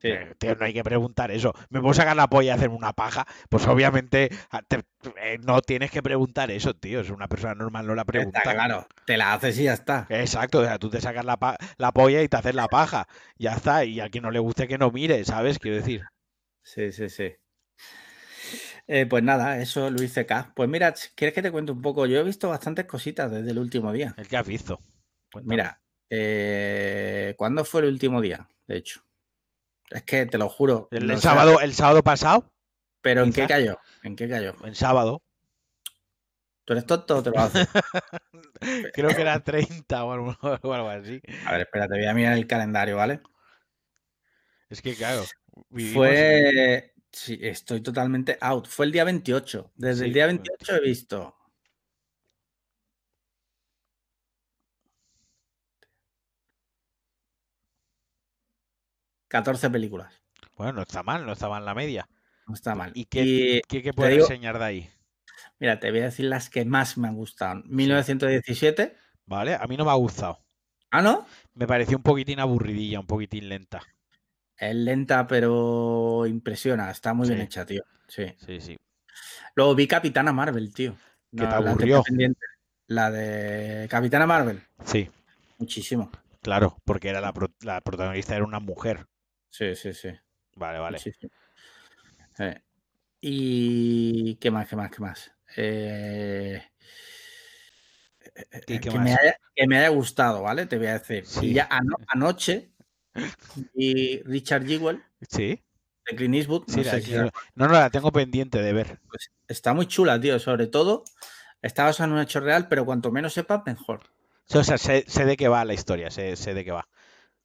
Sí. Eh, tío, no hay que preguntar eso. ¿Me puedo sacar la polla y hacerme una paja? Pues obviamente a- te- eh, no tienes que preguntar eso, tío. Es una persona normal, no la pregunta. Está claro. Te la haces y ya está. Exacto, o sea, tú te sacas la, la polla y te haces la paja. Ya está, y a quien no le guste que no mire, ¿sabes? Quiero decir. Sí, sí, sí. Eh, pues nada, eso Luis CK. Pues mira, ¿quieres que te cuente un poco? Yo he visto bastantes cositas desde el último día. ¿El que has visto? Cuéntame. Mira, eh, ¿cuándo fue el último día? De hecho. Es que te lo juro. ¿El, no el sé- sábado, ¿El sábado pasado? ¿Pero en qué cayó? ¿En qué cayó? En sábado. ¿Tú eres tonto o te lo haces? Creo que era 30 o algo, o algo así. A ver, espérate, voy a mirar el calendario, ¿vale? Es que, claro. Fue. Sí, estoy totalmente out. Fue el día 28. Desde el día fue- 28 he visto. ...14 películas. Bueno, no está mal, no está mal la media. No está mal. ¿Y qué, Y, qué, qué puedes digo- enseñar de ahí? mira, te voy a decir las que más me han gustado. 1917. ¿Vale? A mí no me ha gustado. Ah, ¿no? Me pareció un poquitín aburridilla, un poquitín lenta. Es lenta, pero impresiona. Está muy bien hecha, tío. Sí. Sí, sí. Luego vi Capitana Marvel, tío. ¿Qué te la aburrió? pendiente. La de Capitana Marvel. Sí, Muchísimo. claro, porque era la, pro- la protagonista era una mujer. Sí, sí, sí. Vale, vale. Eh, ¿Y qué más, qué más, qué más? Eh, ¿Y eh, qué que, más? Me haya, que me haya gustado, ¿vale? Te voy a decir. Sí. Y ya ano- anoche y Richard Jewell Sí, de Clint Eastwood, no la- no, no, la tengo pendiente de ver. pues, está muy chula, tío. Sobre todo, está basada en un hecho real, pero cuanto menos sepas, mejor. O sea, sé, sé de qué va la historia, sé, sé de qué va.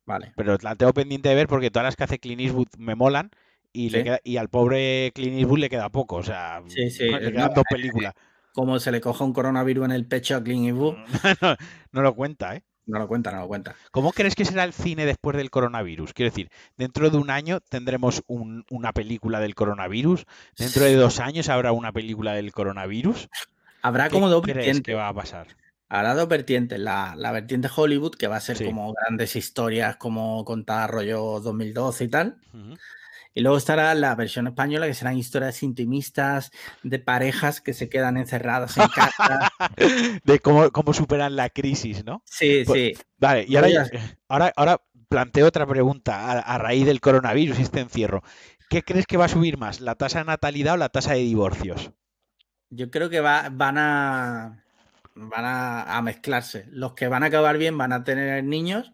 Vale. Pero la tengo pendiente de ver porque todas las que hace Clint Eastwood me molan y, le queda- y al pobre Clint Eastwood le queda poco. O sea, Sí, sí, le no, quedan dos eh, películas. Como se le coja un coronavirus en el pecho a Clint Eastwood, no, no lo cuenta, ¿eh? no lo cuenta, no lo cuenta. ¿Cómo crees que será el cine después del coronavirus? Quiero decir, dentro de un año tendremos un- una película del coronavirus. Dentro de dos años habrá una película del coronavirus. Habrá ¿Qué como dos crees que va a pasar? Habrá dos vertientes. La, la vertiente Hollywood, que va a ser Sí. como grandes historias, como contar rollo 2012 y tal. Y luego estará la versión española, que serán historias intimistas de parejas que se quedan encerradas en casa. De cómo, cómo superan la crisis, ¿no? Sí, Pues- sí. Vale, y ahora, ya- ahora, ahora planteo otra pregunta a, a raíz del coronavirus y este encierro. ¿Qué crees que va a subir más, la tasa de natalidad o la tasa de divorcios? Yo creo que va- van a van a, a mezclarse. Los que van a acabar bien van a tener niños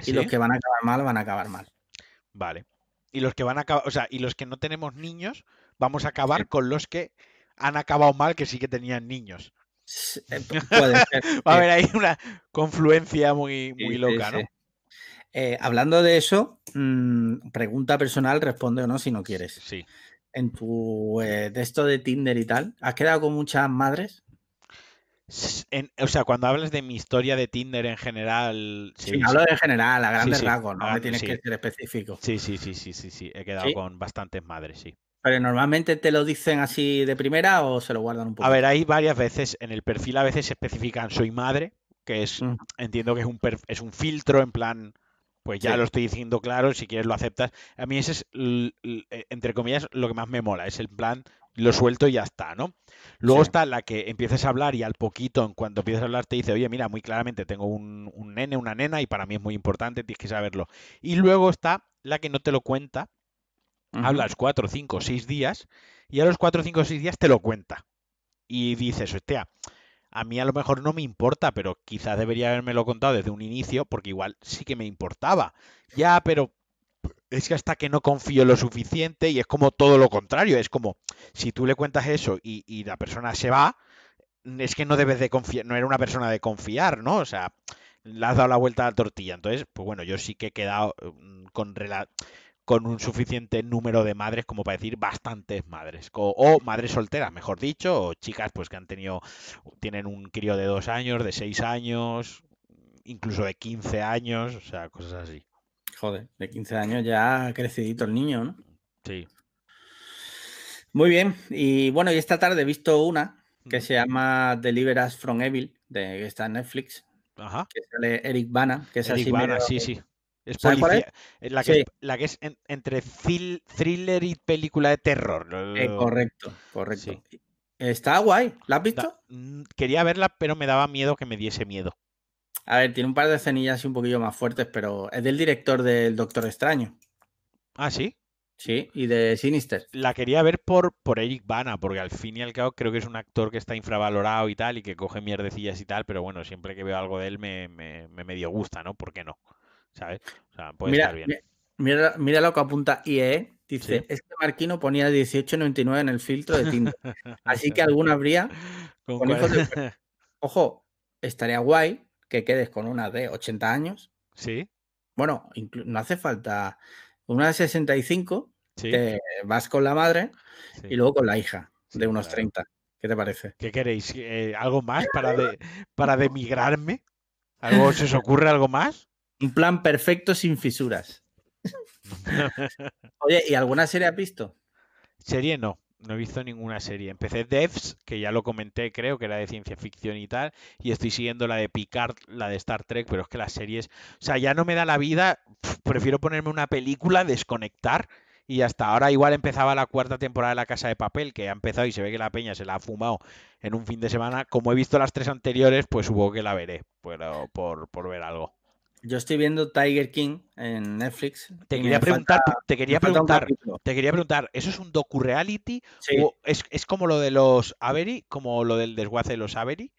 y ¿Sí? los que van a acabar mal van a acabar mal. Vale. Y los que van a acabar, o sea, y los que no tenemos niños, vamos a acabar Sí. con los que han acabado mal que sí que tenían niños. Eh, pu- Puede ser. Va a haber ahí una confluencia muy, muy loca. ¿no? Eh, hablando de eso, mm, pregunta personal, responde o no si no quieres. Sí. En tu eh, de esto de Tinder y tal, ¿has quedado con muchas madres? En- o sea, cuando hablas de mi historia de Tinder en general, sí, Sí, hablo en general, a grandes sí, rasgos, no me tienes sí. que ser específico. sí, sí, sí, sí, sí, sí, he quedado con bastantes madres, sí. Pero normalmente te lo dicen así de primera o se lo guardan un poco. A ver, hay varias veces, en el perfil a veces se especifican soy madre, que es, Mm. entiendo que es un, es un filtro en plan, pues ya lo estoy diciendo claro, si quieres lo aceptas. A mí ese es, eh, entre comillas, lo que más me mola, es el plan, lo suelto y ya está, ¿no? Luego Sí. está la que empiezas a hablar y al poquito, en cuanto empiezas a hablar, te dice, oye, mira, muy claramente tengo un, un nene, una nena y para mí es muy importante, tienes que saberlo. Y luego está la que no te lo cuenta, hablas cuatro, cinco, seis días y a los cuatro, cinco, seis días te lo cuenta. Y dices, hostia, a mí a lo mejor no me importa, pero quizás debería habérmelo contado desde un inicio, porque igual sí que me importaba. Ya, pero es que hasta que no confío lo suficiente y es como todo lo contrario, es como si tú le cuentas eso y, y la persona se va, es que no debes de confiar, no era una persona de confiar, ¿no? O sea, le has dado la vuelta a la tortilla. Entonces, pues bueno, yo sí que he quedado mm, con con un suficiente número de madres como para decir bastantes madres. Co- O, madres solteras, mejor dicho, o chicas pues que han tenido, tienen un crío de dos años, de seis años, incluso de 15 años, o sea, cosas así. Joder, de 15 años ya ha crecidito el niño, ¿no? Sí. Muy bien. Y bueno, y esta tarde he visto una que se llama Deliver Us from Evil, de, que está en Netflix, Ajá. que sale Eric Bana, que es Eric así Bana, medio- sí, sí. Es La que, Sí. es, la que es en- entre thrill- thriller y película de terror. Eh, correcto, correcto. Está guay, ¿la has visto? mm, quería verla, pero me daba miedo que me diese miedo. A ver, tiene un par de escenillas un poquillo más fuertes, pero es del director del Doctor Extraño. Ah, sí. Sí, y de Sinister. La quería ver por, por Eric Bana, porque al fin y al cabo creo que es un actor que está infravalorado y tal, y que coge mierdecillas y tal, pero bueno, siempre que veo algo de él me, me, me medio gusta, ¿no? ¿Por qué no? ¿Sabes? O sea, puede Mira, estar bien. mi- mira, mira lo que apunta IE. Dice, Sí. es que Marquino ponía 18.99 en el filtro de Tinder. Así que alguna habría. ¿Con con cuál- hijos de Ojo, estaría guay que quedes con una de 80 años. Sí, Bueno, no hace falta. Una de 65, sí, te vas con la madre sí. y luego con la hija Sí, de unos claro. 30. ¿Qué te parece? ¿Qué queréis? Eh, ¿Algo más para, de, para demigrarme? ¿Algo, ¿Se os ocurre algo más? Un plan perfecto sin fisuras. Oye, ¿y alguna serie has visto? Serie no, no he visto ninguna serie. Empecé Devs, que ya lo comenté, creo que era de ciencia ficción y tal, y estoy siguiendo la de Picard, la de Star Trek, pero es que las series, o sea, ya no me da la vida, prefiero ponerme una película, desconectar y hasta ahora igual empezaba la cuarta temporada de La Casa de Papel, que ha empezado y se ve que la peña se la ha fumado en un fin de semana. Como he visto las tres anteriores, pues supongo que la veré, pero por, por ver algo. Yo estoy viendo Tiger King en Netflix. Te quería preguntar, falta- te quería preguntar, capítulo. te quería preguntar, ¿eso es un docu-reality Sí. o es, es como lo de los Avery, como lo del desguace de los Avery?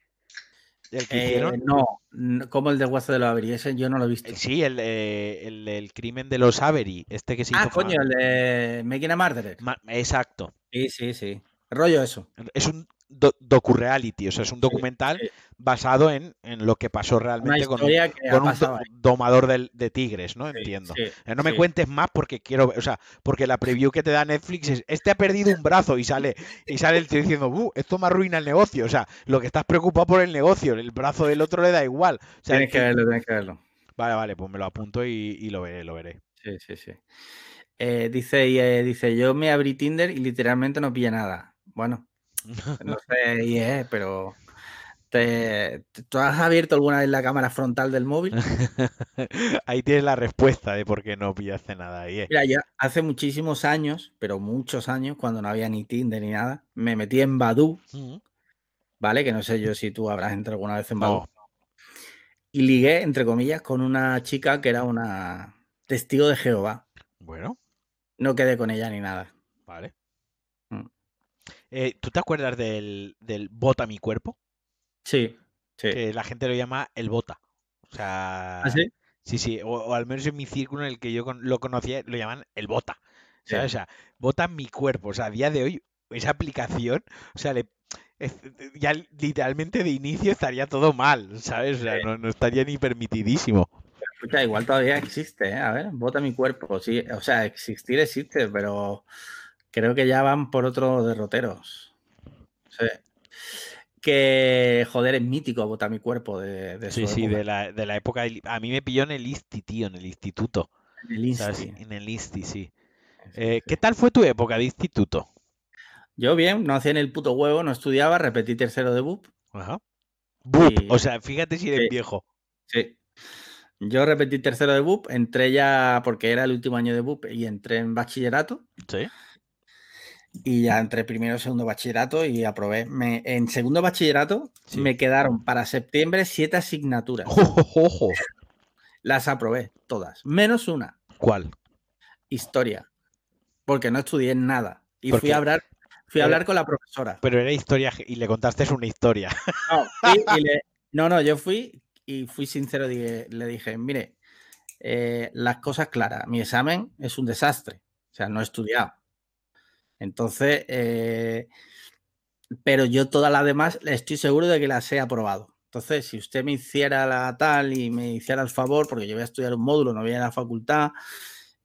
¿El que Eh, hicieron? no, como el desguace de los Avery, ese yo no lo he visto. Eh, Sí, el, eh, el, el crimen de los Avery, este que se ah, hizo coño, el de Making a Murderer. Ma- Exacto. Sí, sí, sí. Rollo eso. Es un do- docu-reality, o sea, es un documental basado en, en lo que pasó realmente con un, con do- domador del- de tigres, ¿no? Entiendo. sí, Eh, No me sí. cuentes más porque quiero, ver- o sea, porque la preview que te da Netflix es, este ha perdido un brazo y sale y sale el tío diciendo, "Uh, esto me arruina el negocio", o sea, lo que estás preocupado por el negocio, el brazo del otro le da igual. O sea, Tienes que verlo, tienes que verlo. Vale, vale, pues me lo apunto y, y lo veré, lo veré. Sí, sí, sí. Eh, dice, eh, dice, yo me abrí Tinder y literalmente no pilla nada. Bueno, no sé, y, pero te- ¿tú has abierto alguna vez la cámara frontal del móvil? Ahí tienes la respuesta de por qué no pillaste nada ahí. Mira, yo hace muchísimos años, pero muchos años, cuando no había ni Tinder ni nada, me metí en Mm, ¿vale? Que no sé yo si tú habrás entrado alguna vez en. No, Y ligué, entre comillas, con una chica que era una testigo de Jehová. bueno, No quedé con ella ni nada. vale. Eh, ¿tú te acuerdas del, del bota mi cuerpo? Sí, sí. Que la gente lo llama el bota. O sea, ¿Ah, sí? sí, sí, o, o al menos en mi círculo en el que yo con- lo conocía, lo llaman el bota. Sí. O sea, bota mi cuerpo. O sea, a día de hoy, esa aplicación, o sea, le- ya literalmente de inicio estaría todo mal, ¿sabes? O sea, no, no estaría ni permitidísimo. Escucha, igual todavía existe, ¿eh? A ver, vota mi cuerpo. Sí, o sea, existir existe, pero creo que ya van por otros derroteros. Sí. Que, joder, es mítico vota mi cuerpo de, de Sí, su sí, época, de la, de la época A mí me pilló en el ISTI, tío, en el instituto. en el. Insti. En el ISTI, sí. Sí, Eh, sí. ¿Qué tal fue tu época de instituto? Yo bien, no hacía ni el puto huevo, no estudiaba, repetí tercero de BUP. Ajá. Bup, Y- o sea, fíjate si eres Sí. viejo. Sí. Yo repetí tercero de BUP, entré ya porque era el último año de BUP y entré en bachillerato. Sí. Y ya entré primero, segundo bachillerato y aprobé. Me- en segundo bachillerato Sí. me quedaron para septiembre siete asignaturas. Ojo, ojo. Las aprobé todas, menos una, ¿Cuál? historia, porque no estudié nada. Y ¿Por fui qué? a hablar, fui a hablar con la profesora. Pero era historia y le contaste una historia. No, y le- no, no, yo fui y fui sincero, dije- le dije, mire, eh, las cosas claras, mi examen es un desastre, o sea, no he estudiado. Entonces, eh, pero yo todas las demás estoy seguro de que las he aprobado. Entonces, si usted me hiciera la tal y me hiciera el favor, porque yo voy a estudiar un módulo, no voy a la facultad,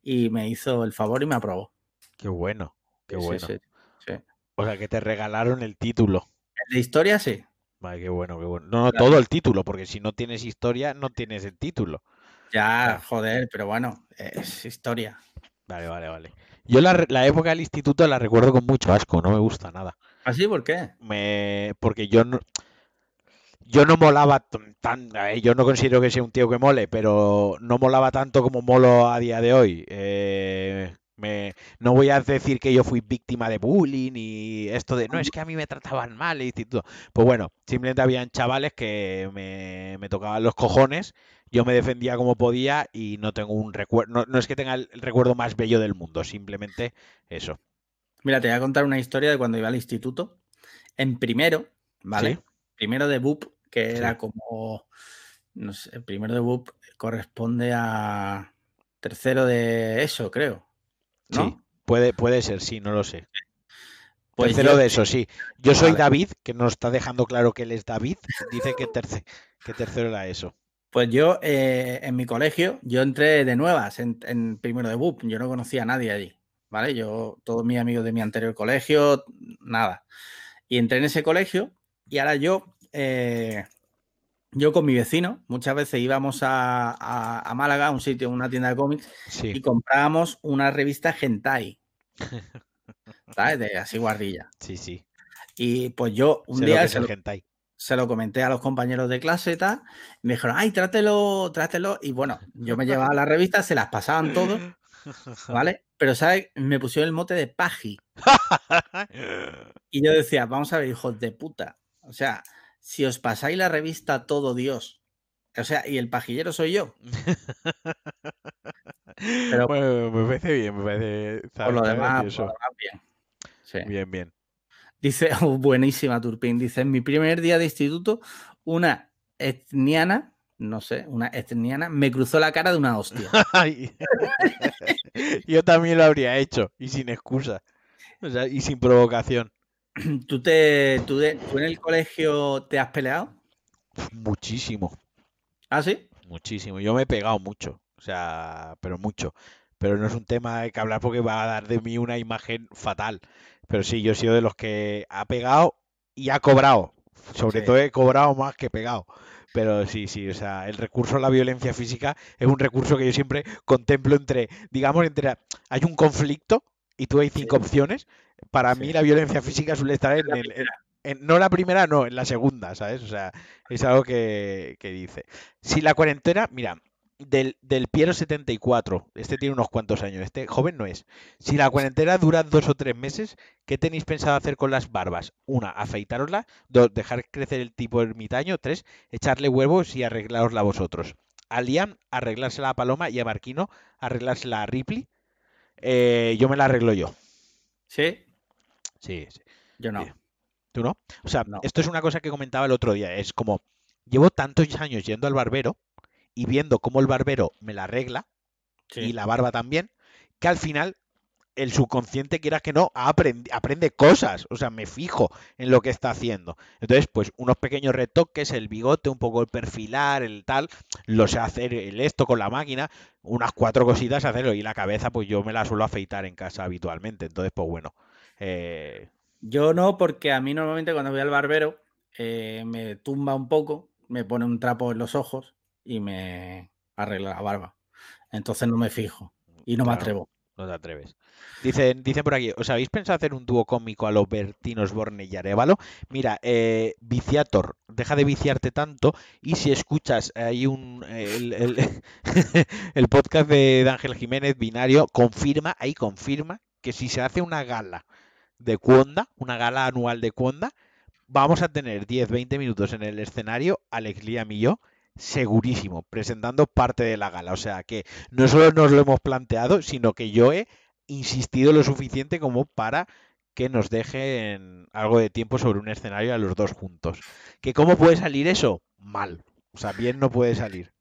y me hizo el favor y me aprobó. Qué bueno, qué Sí, bueno. sí, sí. O sea, que te regalaron el título. El de historia, sí. Vale, qué bueno, qué bueno. No, no, Claro. todo el título, porque si no tienes historia, no tienes el título. Ya, Claro. joder, pero bueno, es historia. Vale, vale, vale. Yo la, la época del instituto la recuerdo con mucho asco, no me gusta nada. ¿Así? ¿Por qué? Me, porque yo no, yo no molaba tan, yo no considero que sea un tío que mole, pero no molaba tanto como molo a día de hoy. Eh, Me, no voy a decir que yo fui víctima de bullying y esto de, no, es que a mí me trataban mal todo. Pues bueno, simplemente habían chavales que me, me tocaban los cojones, yo me defendía como podía y no tengo un recuerdo, no, no es que tenga el recuerdo más bello del mundo, simplemente eso. Mira, te voy a contar una historia de cuando iba al instituto. En primero, ¿vale? Sí. Primero de BUP, que Sí. era como, no sé, el primero de BUP corresponde a tercero de eso, creo. ¿No? Sí, puede, puede ser, sí, no lo sé. Pues Tercero yo- de eso, sí. Yo soy. David, que nos está dejando claro que él es David. Dice que, terce- que tercero era eso. Pues yo, eh, en mi colegio, yo entré de nuevas en, en primero de BUP. Yo no conocía a nadie allí, ¿vale? Yo, todos mis amigos de mi anterior colegio, nada. Y entré en ese colegio y ahora yo, eh, yo con mi vecino, muchas veces íbamos a, a- a Málaga, a un sitio, una tienda de cómics, y comprábamos una revista Hentai, ¿sabes? De así guarrilla. sí, sí. Y pues yo un Sé día se lo, se lo comenté a los compañeros de clase y tal. y me dijeron, ay, trátelo, trátelo. Y bueno, yo me llevaba la revista, se las pasaban todos, ¿vale? Pero, ¿sabes? Me pusieron el mote de paji. Y yo decía, vamos a ver, hijos de puta. O sea, si os pasáis la revista todo Dios, o sea, y el pajillero soy yo. Pero- Bueno, me parece bien, me parece. Por lo demás, por lo demás, bien. Sí. Bien, bien. Dice, oh, buenísima Turpin, dice, en mi primer día de instituto, una etniana, no sé, una etniana, me cruzó la cara de una hostia. Yo también lo habría hecho, y sin excusa. O sea, y sin provocación. ¿Tú, te, tú, de- tú en el colegio te has peleado? Muchísimo. ¿Ah, sí? Muchísimo. Yo me he pegado mucho. O sea, pero mucho. Pero no es un tema de que hablar porque va a dar de mí una imagen fatal. Pero sí, yo he sido de los que ha pegado y ha cobrado. Sobre Sí. todo he cobrado más que pegado. Pero sí, sí, o sea, el recurso a la violencia física es un recurso que yo siempre contemplo entre, digamos, entre, hay un conflicto y tú hay cinco Sí. opciones. Para Sí. mí la violencia física suele estar en, el- en- en- no la primera, no, en la segunda, ¿sabes? O sea, es algo que, que dice. Si la cuarentena, mira, del, del Piero 74, este tiene unos cuantos años, este joven no es. Si la cuarentena dura dos o tres meses, ¿qué tenéis pensado hacer con las barbas? Una, afeitarosla. Dos, dejar crecer el tipo ermitaño. Tres, echarle huevos y arreglárosla vosotros. A Liam, arreglársela a Paloma y a Marquino, arreglársela a Ripley. Eh, yo me la arreglo yo. ¿Sí? Sí, sí. Yo no. ¿Tú no? O sea, No. esto es una cosa que comentaba el otro día. Es como, llevo tantos años yendo al barbero y viendo cómo el barbero me la arregla Sí. y la barba también, que al final el subconsciente, quieras que no, aprende, aprende cosas. O sea, me fijo en lo que está haciendo. Entonces, pues unos pequeños retoques, el bigote, un poco el perfilar, el tal, lo sé hacer el esto con la máquina, unas cuatro cositas hacerlo. Y la cabeza, pues yo me la suelo afeitar en casa habitualmente. Entonces, pues bueno. eh, Yo no, porque a mí normalmente cuando voy al barbero eh, me tumba un poco, me pone un trapo en los ojos y me arregla la barba. Entonces no me fijo y no me atrevo. No te atreves. Dicen, dicen por aquí, ¿os habéis pensado hacer un dúo cómico a los Bertinos Borne y Arevalo? Mira, eh, Viciator, deja de viciarte tanto y si escuchas ahí un el, el- podcast de Ángel Jiménez, Binario, confirma, ahí confirma que si se hace una gala de Cuonda, una gala anual de Cuonda, vamos a tener 10-20 minutos en el escenario, Alex Liam y yo, segurísimo, presentando parte de la gala. O sea que no solo nos lo hemos planteado, sino que yo he insistido lo suficiente como para que nos dejen algo de tiempo sobre un escenario a los dos juntos. ¿Que cómo puede salir eso? Mal. O sea, bien no puede salir.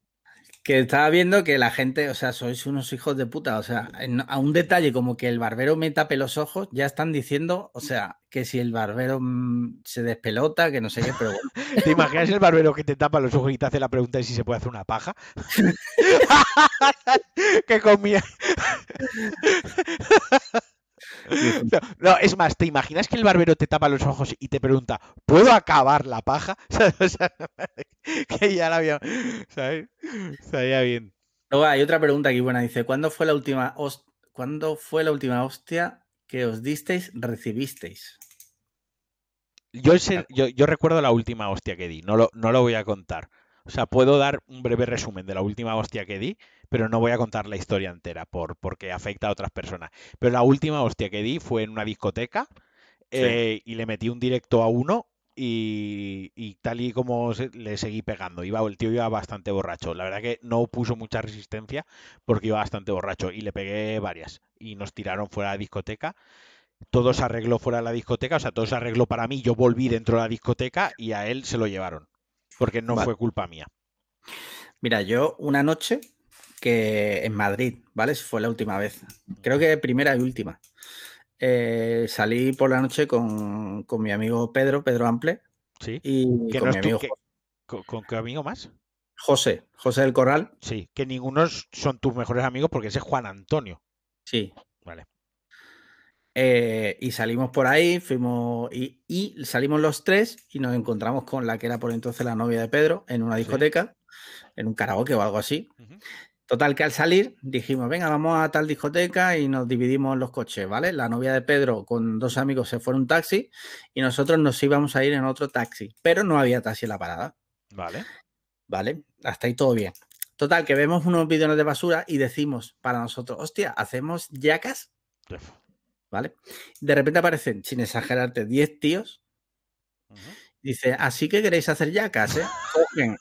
Que estaba viendo que la gente, o sea, sois unos hijos de puta. O sea, en- a un detalle como que el barbero me tape los ojos, ya están diciendo, o sea, que si el barbero mm, se despelota, que no sé qué, pero bueno. ¿Te imaginas el barbero que te tapa los ojos y te hace la pregunta de si se puede hacer una paja? que comía. No, no, es más, ¿te imaginas que el barbero te tapa los ojos y te pregunta, ¿puedo acabar la paja? O sea, que ya la había. ¿Sabes? Estaría bien. Luego hay otra pregunta aquí buena. Dice, ¿cuándo fue la última hos- ¿cuándo fue la última hostia que os disteis, recibisteis? Yo, sé- yo, yo recuerdo la última hostia que di, no lo, no lo voy a contar. O sea, puedo dar un breve resumen de la última hostia que di, pero no voy a contar la historia entera por, porque afecta a otras personas. Pero la última hostia que di fue en una discoteca eh, y le metí un directo a uno y, tal y como le seguí pegando. Iba, el tío iba bastante borracho. La verdad que no puso mucha resistencia porque iba bastante borracho y le pegué varias. Y nos tiraron fuera de la discoteca. Todo se arregló fuera de la discoteca, o sea, todo se arregló para mí. Yo volví dentro de la discoteca y a él se lo llevaron. Porque no fue culpa mía. Mira, yo una noche que en Madrid, ¿vale? Fue la última vez. Creo que primera y última. Eh, salí por la noche con, mi amigo Pedro, Pedro Ample. Sí. Y con mi amigo ¿Con, qué amigo más? José, José del Corral. Sí, que ninguno son tus mejores amigos porque ese es Juan Antonio. Sí. Vale. Eh, y salimos por ahí, fuimos y, salimos los tres y nos encontramos con la que era por entonces la novia de Pedro en una discoteca, en un karaoke o algo así. Total, que al salir dijimos, venga, vamos a tal discoteca y nos dividimos los coches, ¿vale? La novia de Pedro con dos amigos se fue en un taxi y nosotros nos íbamos a ir en otro taxi, pero no había taxi en la parada. Vale. Vale, hasta ahí todo bien. Total, que vemos unos bidones de basura y decimos para nosotros, hostia, ¿hacemos yacas? ¿Vale? De repente aparecen, sin exagerarte, 10 tíos. Dice, así que queréis hacer yacas, ¿eh? Cogen,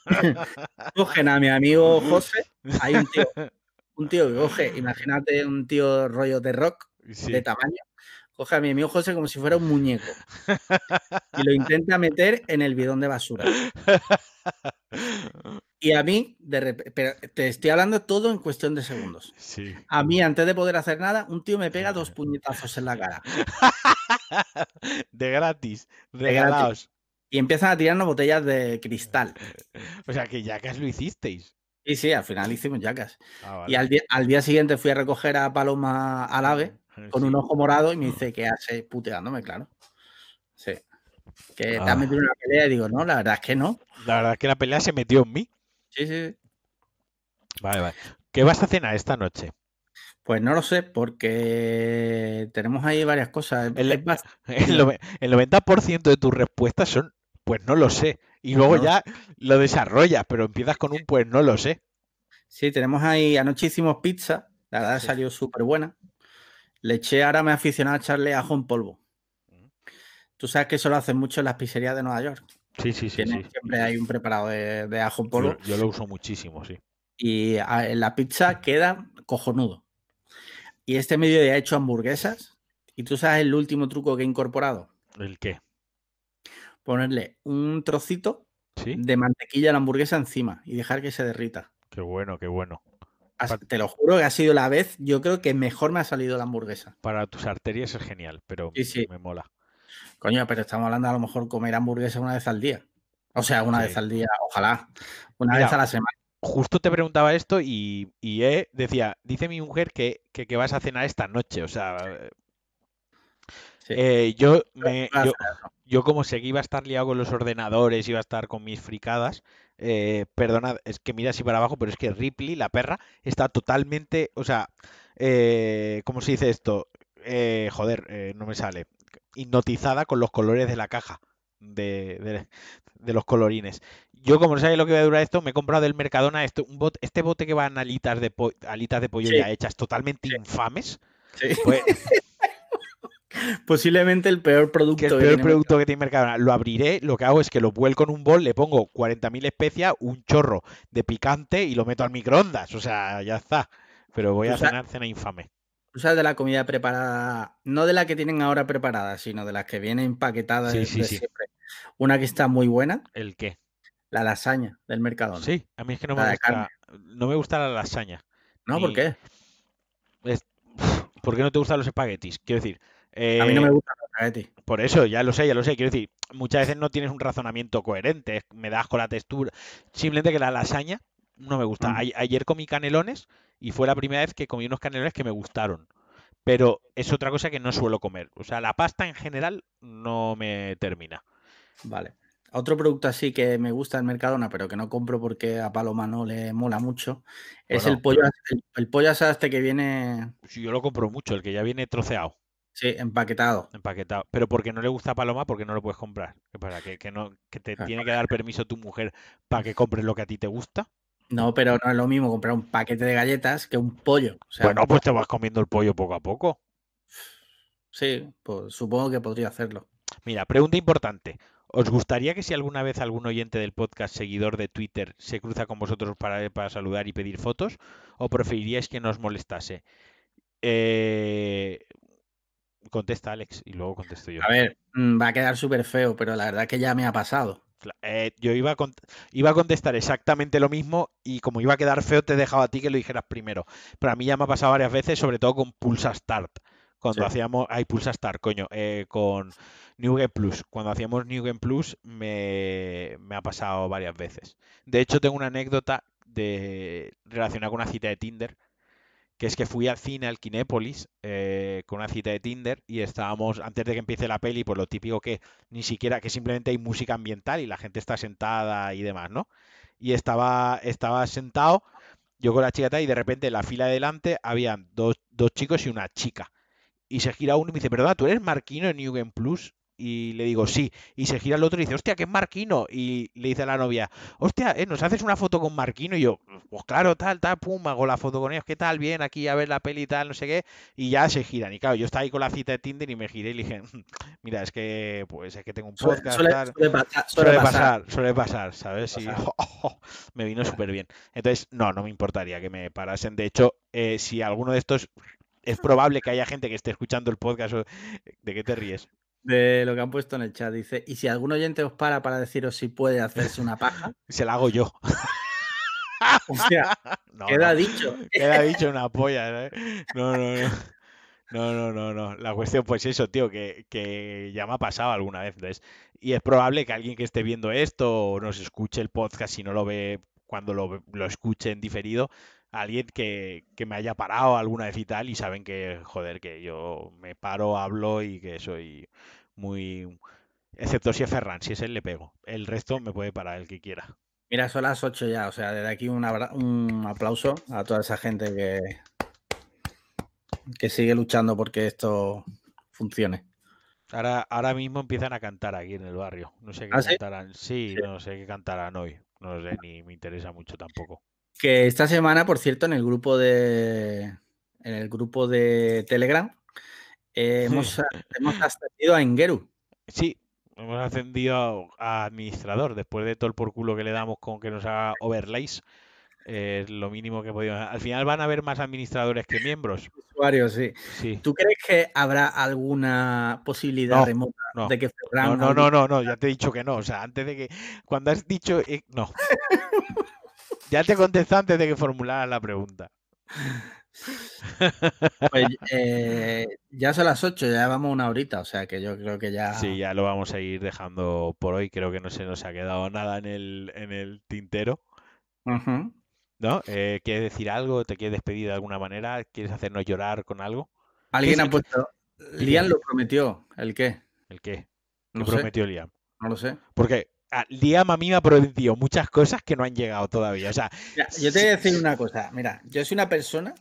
cogen a mi amigo José. Hay un tío, un tío que coge, imagínate un tío rollo de rock de tamaño. Coge a mi amigo José como si fuera un muñeco y lo intenta meter en el bidón de basura. Y a mí, de pero te estoy hablando todo en cuestión de segundos. Sí. A mí, antes de poder hacer nada, un tío me pega dos puñetazos en la cara. De gratis, regalados. Y empiezan a tirarnos botellas de cristal. O sea que yacas lo hicisteis. Sí, sí, al final hicimos yacas. Ah, y al día, al día, siguiente fui a recoger a Paloma al ave con un ojo morado y me dice que hace puteándome, claro. Sí. Que te has ah. metido en una pelea y digo, no, la verdad es que no. La verdad es que la pelea se metió en mí. Sí, sí. Vale, vale. ¿Qué vas a cenar esta noche? Pues no lo sé, porque tenemos ahí varias cosas. El, el 90% de tus respuestas son pues no lo sé. Y luego ya lo desarrollas, pero empiezas con un pues no lo sé. Sí, tenemos ahí, anoche hicimos pizza, la verdad salió súper buena. Le eché, ahora me he aficionado a echarle ajo en polvo. Tú sabes que eso lo hacen mucho en las pizzerías de Nueva York. Sí, sí, sí. Siempre hay un preparado de, ajo en polvo. Yo, lo uso muchísimo, sí. Y en la pizza queda cojonudo. Y este medio ha hecho hamburguesas. ¿Y tú sabes el último truco que he incorporado? ¿El qué? Ponerle un trocito de mantequilla a la hamburguesa encima y dejar que se derrita. Qué bueno, qué bueno. te lo juro que ha sido la vez, yo creo que mejor me ha salido la hamburguesa. Para tus arterias es genial, pero me mola. Coño, pero estamos hablando a lo mejor comer hamburguesa una vez al día. O sea, una vez al día, ojalá. Una vez a la semana. Justo te preguntaba esto y, y decía, dice mi mujer que, que, vas a cenar esta noche. O sea, eh, yo, me, yo, como sé que iba a estar liado con los ordenadores, iba a estar con mis fricadas, eh, perdona, es que mira así para abajo, pero es que Ripley, la perra, está totalmente, o sea, eh, ¿cómo se dice esto? Eh, joder, no me sale. Hipnotizada con los colores de la caja de, los colorines. Yo, como no sabía lo que iba a durar esto, me he comprado del Mercadona esto, un bote, este bote que va en alitas de, alitas de pollo ya hechas, totalmente infames. Pues, Posiblemente el peor producto. el peor producto que tiene Mercadona. Lo abriré, lo que hago es que lo vuelco en un bol, le pongo 40.000 especias, un chorro de picante y lo meto al microondas. O sea, ya está. Pero voy a cenar cena infame. Sabes de la comida preparada, no de la que tienen ahora preparada, sino de las que vienen empaquetadas sí, sí, siempre. Una que está muy buena. ¿El qué? La lasaña del Mercadona. Sí, a mí es que no me gusta. No me gusta la lasaña. No, ¿por qué? ¿Por qué no te gustan los espaguetis? Quiero decir, a mí no me eh, gusta el espagueti. Por eso, ya lo sé, ya lo sé. Quiero decir, muchas veces no tienes un razonamiento coherente, me das con la textura. Simplemente que la lasaña no me gusta. ayer comí canelones y fue la primera vez que comí unos canelones que me gustaron. Pero es otra cosa que no suelo comer. O sea, la pasta en general no me termina. Vale. Otro producto así que me gusta en Mercadona, pero que no compro porque a Paloma no le mola mucho, es el pollo el, pollo asado este que viene. Sí, yo lo compro mucho, el que ya viene troceado. Sí, empaquetado. Empaquetado. Pero porque no le gusta Paloma, porque no lo puedes comprar. ¿Qué pasa? ¿Que, que no, que te tiene que dar permiso tu mujer para que compres lo que a ti te gusta? No, pero no es lo mismo comprar un paquete de galletas que un pollo. O sea, Bueno, pues te vas comiendo el pollo poco a poco. sí, pues supongo que podría hacerlo. Mira, pregunta importante. ¿Os gustaría que si alguna vez algún oyente del podcast, seguidor de Twitter, se cruza con vosotros para, para saludar y pedir fotos? ¿O preferiríais que nos molestase? Eh, Contesta Alex y luego contesto yo. A ver, mm, va a quedar súper feo, pero la verdad que ya me ha pasado. Eh, yo iba a, iba a contestar exactamente lo mismo y como iba a quedar feo te he dejado a ti que lo dijeras primero. Pero a mí ya me ha pasado varias veces, sobre todo con Pulsa Start. Cuando Sí. hacíamos... Ay, Pulsa Start, coño. eh, con New Game Plus. Cuando hacíamos New Game Plus me, me ha pasado varias veces. De hecho, tengo una anécdota de relacionada con una cita de Tinder. Que es que fui al cine, al Kinépolis, eh, con una cita de Tinder y estábamos, antes de que empiece la peli, pues lo típico que ni siquiera, que simplemente hay música ambiental y la gente está sentada y demás, ¿no? Y estaba, estaba sentado yo con la chica y de repente en la fila de delante habían dos, dos chicos y una chica. Y se gira uno y me dice, perdona, ¿tú eres Marquino en New Plus? Y le digo, sí. Y se gira el otro y dice, hostia, ¿qué es Marquino? Y le dice a la novia, hostia, ¿eh, ¿nos haces una foto con Marquino? Y yo, pues claro, tal, tal, pum, hago la foto con ellos, ¿qué tal? Bien, aquí a ver la peli y tal, no sé qué. Y ya se giran. Y claro, yo estaba ahí con la cita de Tinder y me giré y le dije, mira, es que, pues es que tengo un Suele, podcast, suele- tal. suele pasar, Suele suele pasar, suele pasar, ¿sabes? Y pasar. me vino súper bien. Entonces, no, no me importaría que me parasen. De hecho, eh, si alguno de estos es probable que haya gente que esté escuchando el podcast, ¿de qué te ríes? De lo que han puesto en el chat, dice, y si algún oyente os para para deciros si puede hacerse una paja, Se la hago yo. hostia, No, queda no, dicho. queda dicho una polla, ¿eh? No, no, no. No, no, no, no. La cuestión, pues eso, tío, que, que ya me ha pasado alguna vez. Y es probable que alguien que esté viendo esto o nos escuche el podcast, si no lo ve cuando lo, lo escuche en diferido, alguien que, que me haya parado alguna vez y tal, y saben que, joder, que yo me paro, hablo y que soy muy... Excepto si es Ferran, si es él le pego. El resto me puede parar el que quiera. Mira, son las 8 ya, o sea, desde aquí un, abra- un aplauso a toda esa gente que, que sigue luchando porque esto funcione. Ahora, ahora mismo empiezan a cantar aquí en el barrio. No sé qué ¿Ah, cantarán. Sí, Sí. no sé qué cantarán hoy. No sé, ni me interesa mucho tampoco. Que esta semana, por cierto, en el grupo de en el grupo de Telegram eh, hemos, hemos ascendido a Engeru. Sí, hemos ascendido a, administrador después de todo el por culo que le damos con que nos haga overlays. eh, Es lo mínimo que podíamos. Al final van a haber más administradores que miembros. Usuario, sí. Sí. ¿Tú crees que habrá alguna posibilidad No, remota no, de que No, Ferran no, no, no, no, ya te he dicho que no. O sea, antes de que. Cuando has dicho. eh, no. Ya te contesté antes de que formularas la pregunta. Pues, eh, ya son las 8, ya vamos una horita, o sea que yo creo que ya. Sí, ya lo vamos a ir dejando por hoy. Creo que no se nos ha quedado nada en el, en el tintero. ¿No? Eh, ¿quieres decir algo? ¿Te quieres despedir de alguna manera? ¿Quieres hacernos llorar con algo? Alguien ha el- puesto. Lian lo prometió. ¿El qué? ¿El qué? ¿Qué No sé, prometió Liam? no lo sé. Porque ah, Liam a mí me ha prometido muchas cosas que no han llegado todavía. O sea, Mira, yo te voy a decir una cosa. Mira, yo soy una persona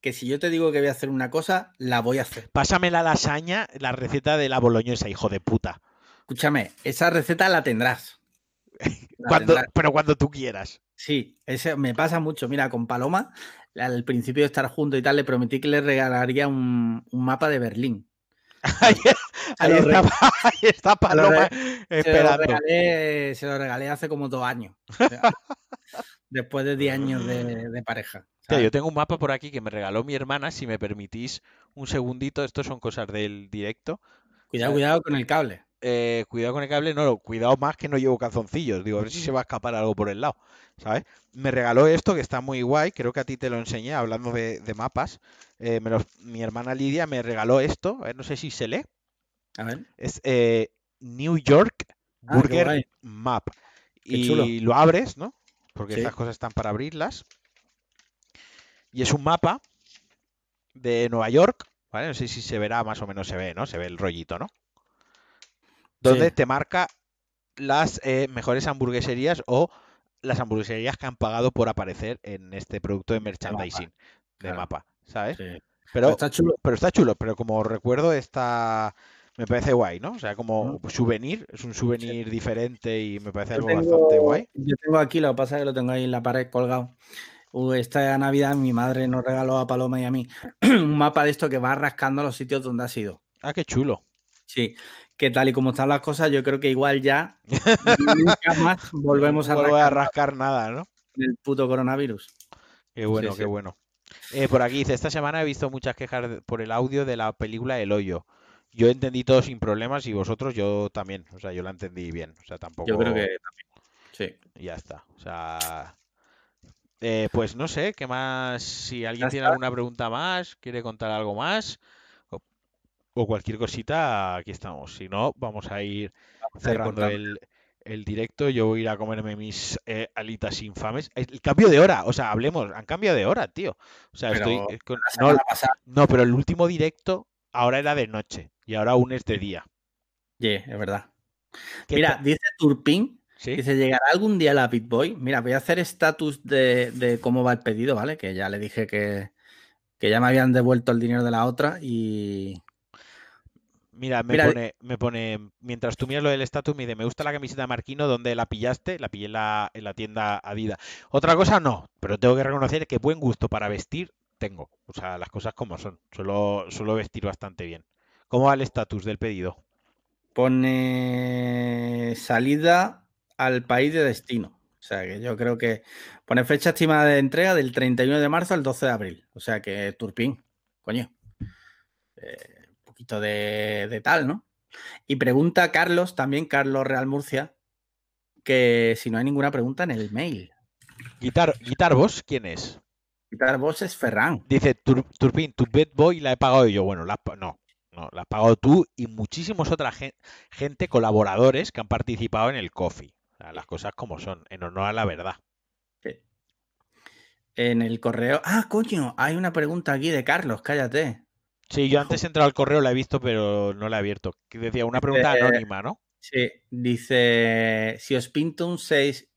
que si yo te digo que voy a hacer una cosa, la voy a hacer. pásame la lasaña, la receta de la boloñesa, hijo de puta. Escúchame, esa receta la tendrás. La Cuando, tendrás. pero cuando tú quieras. Sí, ese me pasa mucho. Mira, con Paloma, al principio de estar juntos y tal, le prometí que le regalaría un, un mapa de Berlín. Ahí, está, ahí está Paloma Se lo, regalé, se lo regalé hace como dos años. O sea, después de 10 años de, de pareja. ¿sabes? yo tengo un mapa por aquí que me regaló mi hermana, si me permitís un segundito, estos son cosas del directo. Cuidado, cuidado con el cable. Eh, cuidado con el cable, no, cuidado más que no llevo calzoncillos, digo, a ver si se va a escapar algo por el lado, ¿sabes? Me regaló esto que está muy guay, creo que a ti te lo enseñé hablando de, de mapas. Eh, me los- mi hermana Lidia me regaló esto, a ver, no sé si se lee, A ver. es eh, New York Ah, Burger. Map. Qué Y chulo. lo abres, ¿no? Porque Sí. estas cosas están para abrirlas. Y es un mapa de Nueva York, ¿vale? No sé si se verá, más o menos se ve, ¿no? Se ve el rollito, ¿no? Donde Sí. te marca las eh, mejores hamburgueserías o las hamburgueserías que han pagado por aparecer en este producto de merchandising de claro. mapa, ¿sabes? Sí. Pero, está chulo. pero está chulo, pero como recuerdo está... Me parece guay, ¿no? O sea, como souvenir, es un souvenir diferente y me parece algo bastante guay. yo tengo aquí, lo que pasa es que lo tengo ahí en la pared colgado. Uh, Esta Navidad mi madre nos regaló a Paloma y a mí un mapa de esto que va rascando los sitios donde ha sido. Ah, qué chulo. Sí, que tal y como están las cosas, yo creo que igual ya nunca más volvemos a no voy a rascar rascar nada, ¿no? el puto coronavirus. Qué bueno, Sí, qué sí. bueno. Eh, por aquí dice, esta semana he visto muchas quejas por el audio de la película El Hoyo. Yo entendí todo sin problemas y vosotros yo también. O sea, yo la entendí bien. O sea, tampoco... Yo creo que sí. ya está. O sea, eh, pues no sé, ¿qué más? Si alguien tiene alguna pregunta más, quiere contar algo más o, cualquier cosita, aquí estamos. Si no, vamos a ir cerrando el, el directo. Yo voy a ir a comerme mis eh, alitas infames. El cambio de hora, o sea, hablemos, han cambiado de hora, tío. O sea, Pero estoy eh, con- no, no, pero el último directo ahora era de noche y ahora aún es de día. yeah, es verdad. ¿Qué Mira, dice Turpin, ¿Sí? dice, ¿llegará algún día la BitBoy? Mira, voy a hacer estatus de, de cómo va el pedido, ¿vale? Que ya le dije que, que ya me habían devuelto el dinero de la otra y... Mira, me Mira, pone, me pone, mientras tú miras lo del estatus, me dice, me gusta la camiseta de Marquino, ¿dónde la pillaste? La pillé en la, en la tienda Adidas. Otra cosa no, pero tengo que reconocer que buen gusto para vestir tengo. O sea, las cosas como son. Suelo, suelo vestir bastante bien. ¿Cómo va el estatus del pedido? pone salida al país de destino. O sea que yo creo que pone fecha estimada de entrega del 31 de marzo al 12 de abril. O sea que Turpin, coño. Eh, poquito de, de tal, ¿no? Y pregunta Carlos, también Carlos Real Murcia, que si no hay ninguna pregunta en el mail. Guitar, Guitar Boss, ¿quién es? Quitar voz es Ferran. Dice, "Tur- Turpin, tu Bad Boy la he pagado yo. Bueno, la no, no, la has pagado tú y muchísimos otra gen- gente, colaboradores que han participado en el coffee. O sea, las cosas como son, en honor a la verdad. En el correo. Ah, coño, hay una pregunta aquí de Carlos, cállate. Sí, yo antes he entrado al correo, la he visto, pero no la he abierto. Decía, una pregunta Dice- anónima, ¿no? Sí, dice, si os pinto un 6,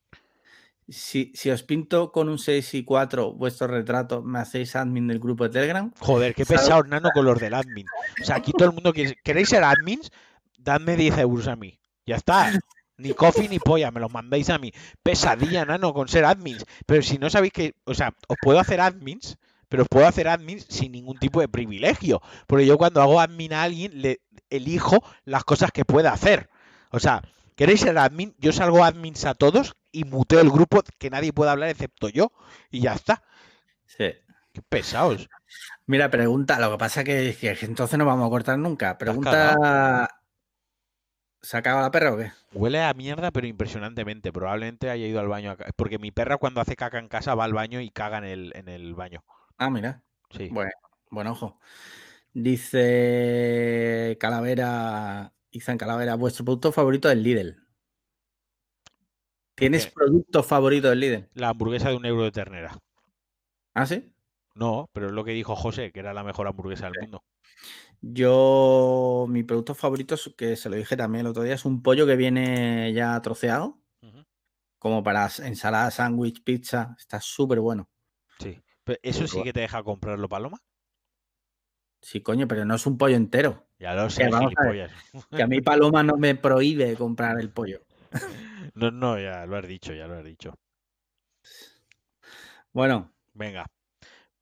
si, si os pinto con un 6 y 4 vuestro retrato, ¿me hacéis admin del grupo de Telegram? Joder, qué pesado nano con los del admin. O sea, aquí todo el mundo quiere... ¿Queréis ser admins? Dadme 10 euros a mí. Ya está. Ni coffee ni polla, me los mandáis a mí. Pesadilla, nano, con ser admins. Pero si no sabéis que... O sea, os puedo hacer admins, pero os puedo hacer admins sin ningún tipo de privilegio. Porque yo cuando hago admin a alguien, le elijo las cosas que pueda hacer. O sea, ¿queréis ser admin? Yo salgo admins a todos y muteo el grupo que nadie pueda hablar excepto yo. Y ya está. Sí. Qué pesados. Mira, pregunta, lo que pasa que, que entonces no vamos a cortar nunca. Pregunta, ¿se acaba la perra o qué? Huele a mierda, pero impresionantemente. Probablemente haya ido al baño. a Porque mi perra cuando hace caca en casa va al baño y caga en el, en el baño. Ah, mira, Sí. bueno, buen ojo. Dice Calavera, Izan Calavera, vuestro producto favorito es Lidl. ¿Tienes qué? producto favorito del Lidl? La hamburguesa de un euro de ternera. ¿Ah, sí? No, pero es lo que dijo José, que era la mejor hamburguesa del mundo. Yo, mi producto favorito, que se lo dije también el otro día, es un pollo que viene ya troceado, como para ensalada, sándwich, pizza. Está súper bueno. Sí. Pero ¿Eso sí que te deja comprarlo, Paloma? Sí, coño, pero no es un pollo entero. Ya lo sé, vamos a ver. Que a mí Paloma no me prohíbe comprar el pollo. No, no, ya lo has dicho, ya lo has dicho. Bueno, Venga,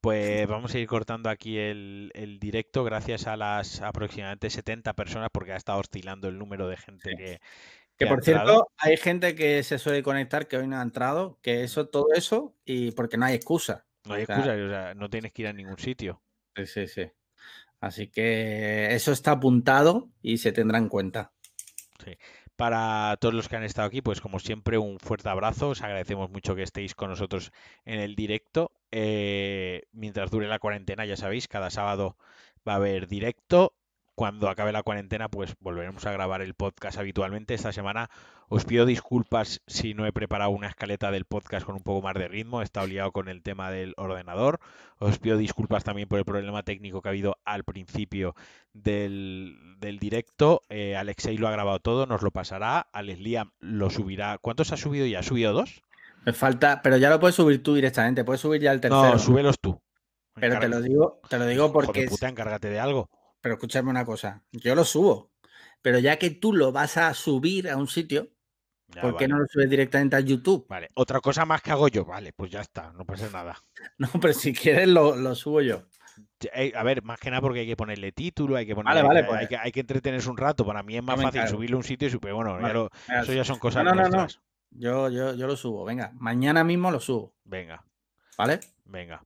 pues vamos a ir cortando aquí el, el directo gracias a las aproximadamente 70 personas porque ha estado oscilando el número de gente Sí. que, que que por cierto, hay gente que se suele conectar que hoy no ha entrado, que eso, todo eso, y porque no hay excusa. No hay O sea, excusa, o sea, no tienes que ir a ningún sitio. Sí, sí, sí. Así que eso está apuntado y se tendrá en cuenta. Para todos los que han estado aquí, pues como siempre, un fuerte abrazo. Os agradecemos mucho que estéis con nosotros en el directo. Eh, mientras dure la cuarentena, ya sabéis, cada sábado va a haber directo. Cuando acabe la cuarentena, pues volveremos a grabar el podcast habitualmente. Esta semana os pido disculpas si no he preparado una escaleta del podcast con un poco más de ritmo. He estado liado con el tema del ordenador. Os pido disculpas también por el problema técnico que ha habido al principio del, del directo. Eh, Alexei lo ha grabado todo, nos lo pasará. Alex Liam lo subirá. ¿Cuántos ha subido ya? ¿Ha subido dos? Me falta, pero ya lo puedes subir tú directamente, puedes subir ya el tercero. No, súbelos tú. Pero te lo digo, te lo digo porque. es- puta, encárgate de algo. Pero escúchame una cosa. Yo lo subo. Pero ya que tú lo vas a subir a un sitio, Ya, ¿por qué vale. no lo subes directamente a YouTube? Vale, otra cosa más que hago yo, vale, pues ya está, no pasa nada. No, pero si quieres lo, lo subo yo. Eh, A ver, más que nada porque hay que ponerle título, hay que ponerle, vale, hay, pues. que, hay que entretenerse un rato. Para mí es más fácil subirle a un sitio y subir, bueno, ya lo- eso ya son cosas no, no, no. nuestras. Yo, yo, yo lo subo. Venga, mañana mismo lo subo. Venga, ¿Vale? Venga.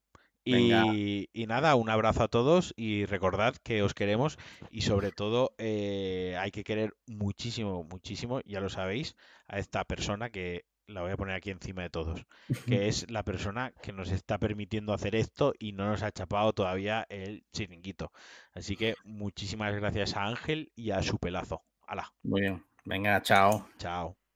Y, y nada, un abrazo a todos y recordad que os queremos y sobre todo eh, hay que querer muchísimo, muchísimo, ya lo sabéis, a esta persona que la voy a poner aquí encima de todos, que es la persona que nos está permitiendo hacer esto y no nos ha chapado todavía el chiringuito. Así que muchísimas gracias a Ángel y a su pelazo. Hala, Muy bien. Venga, chao. chao.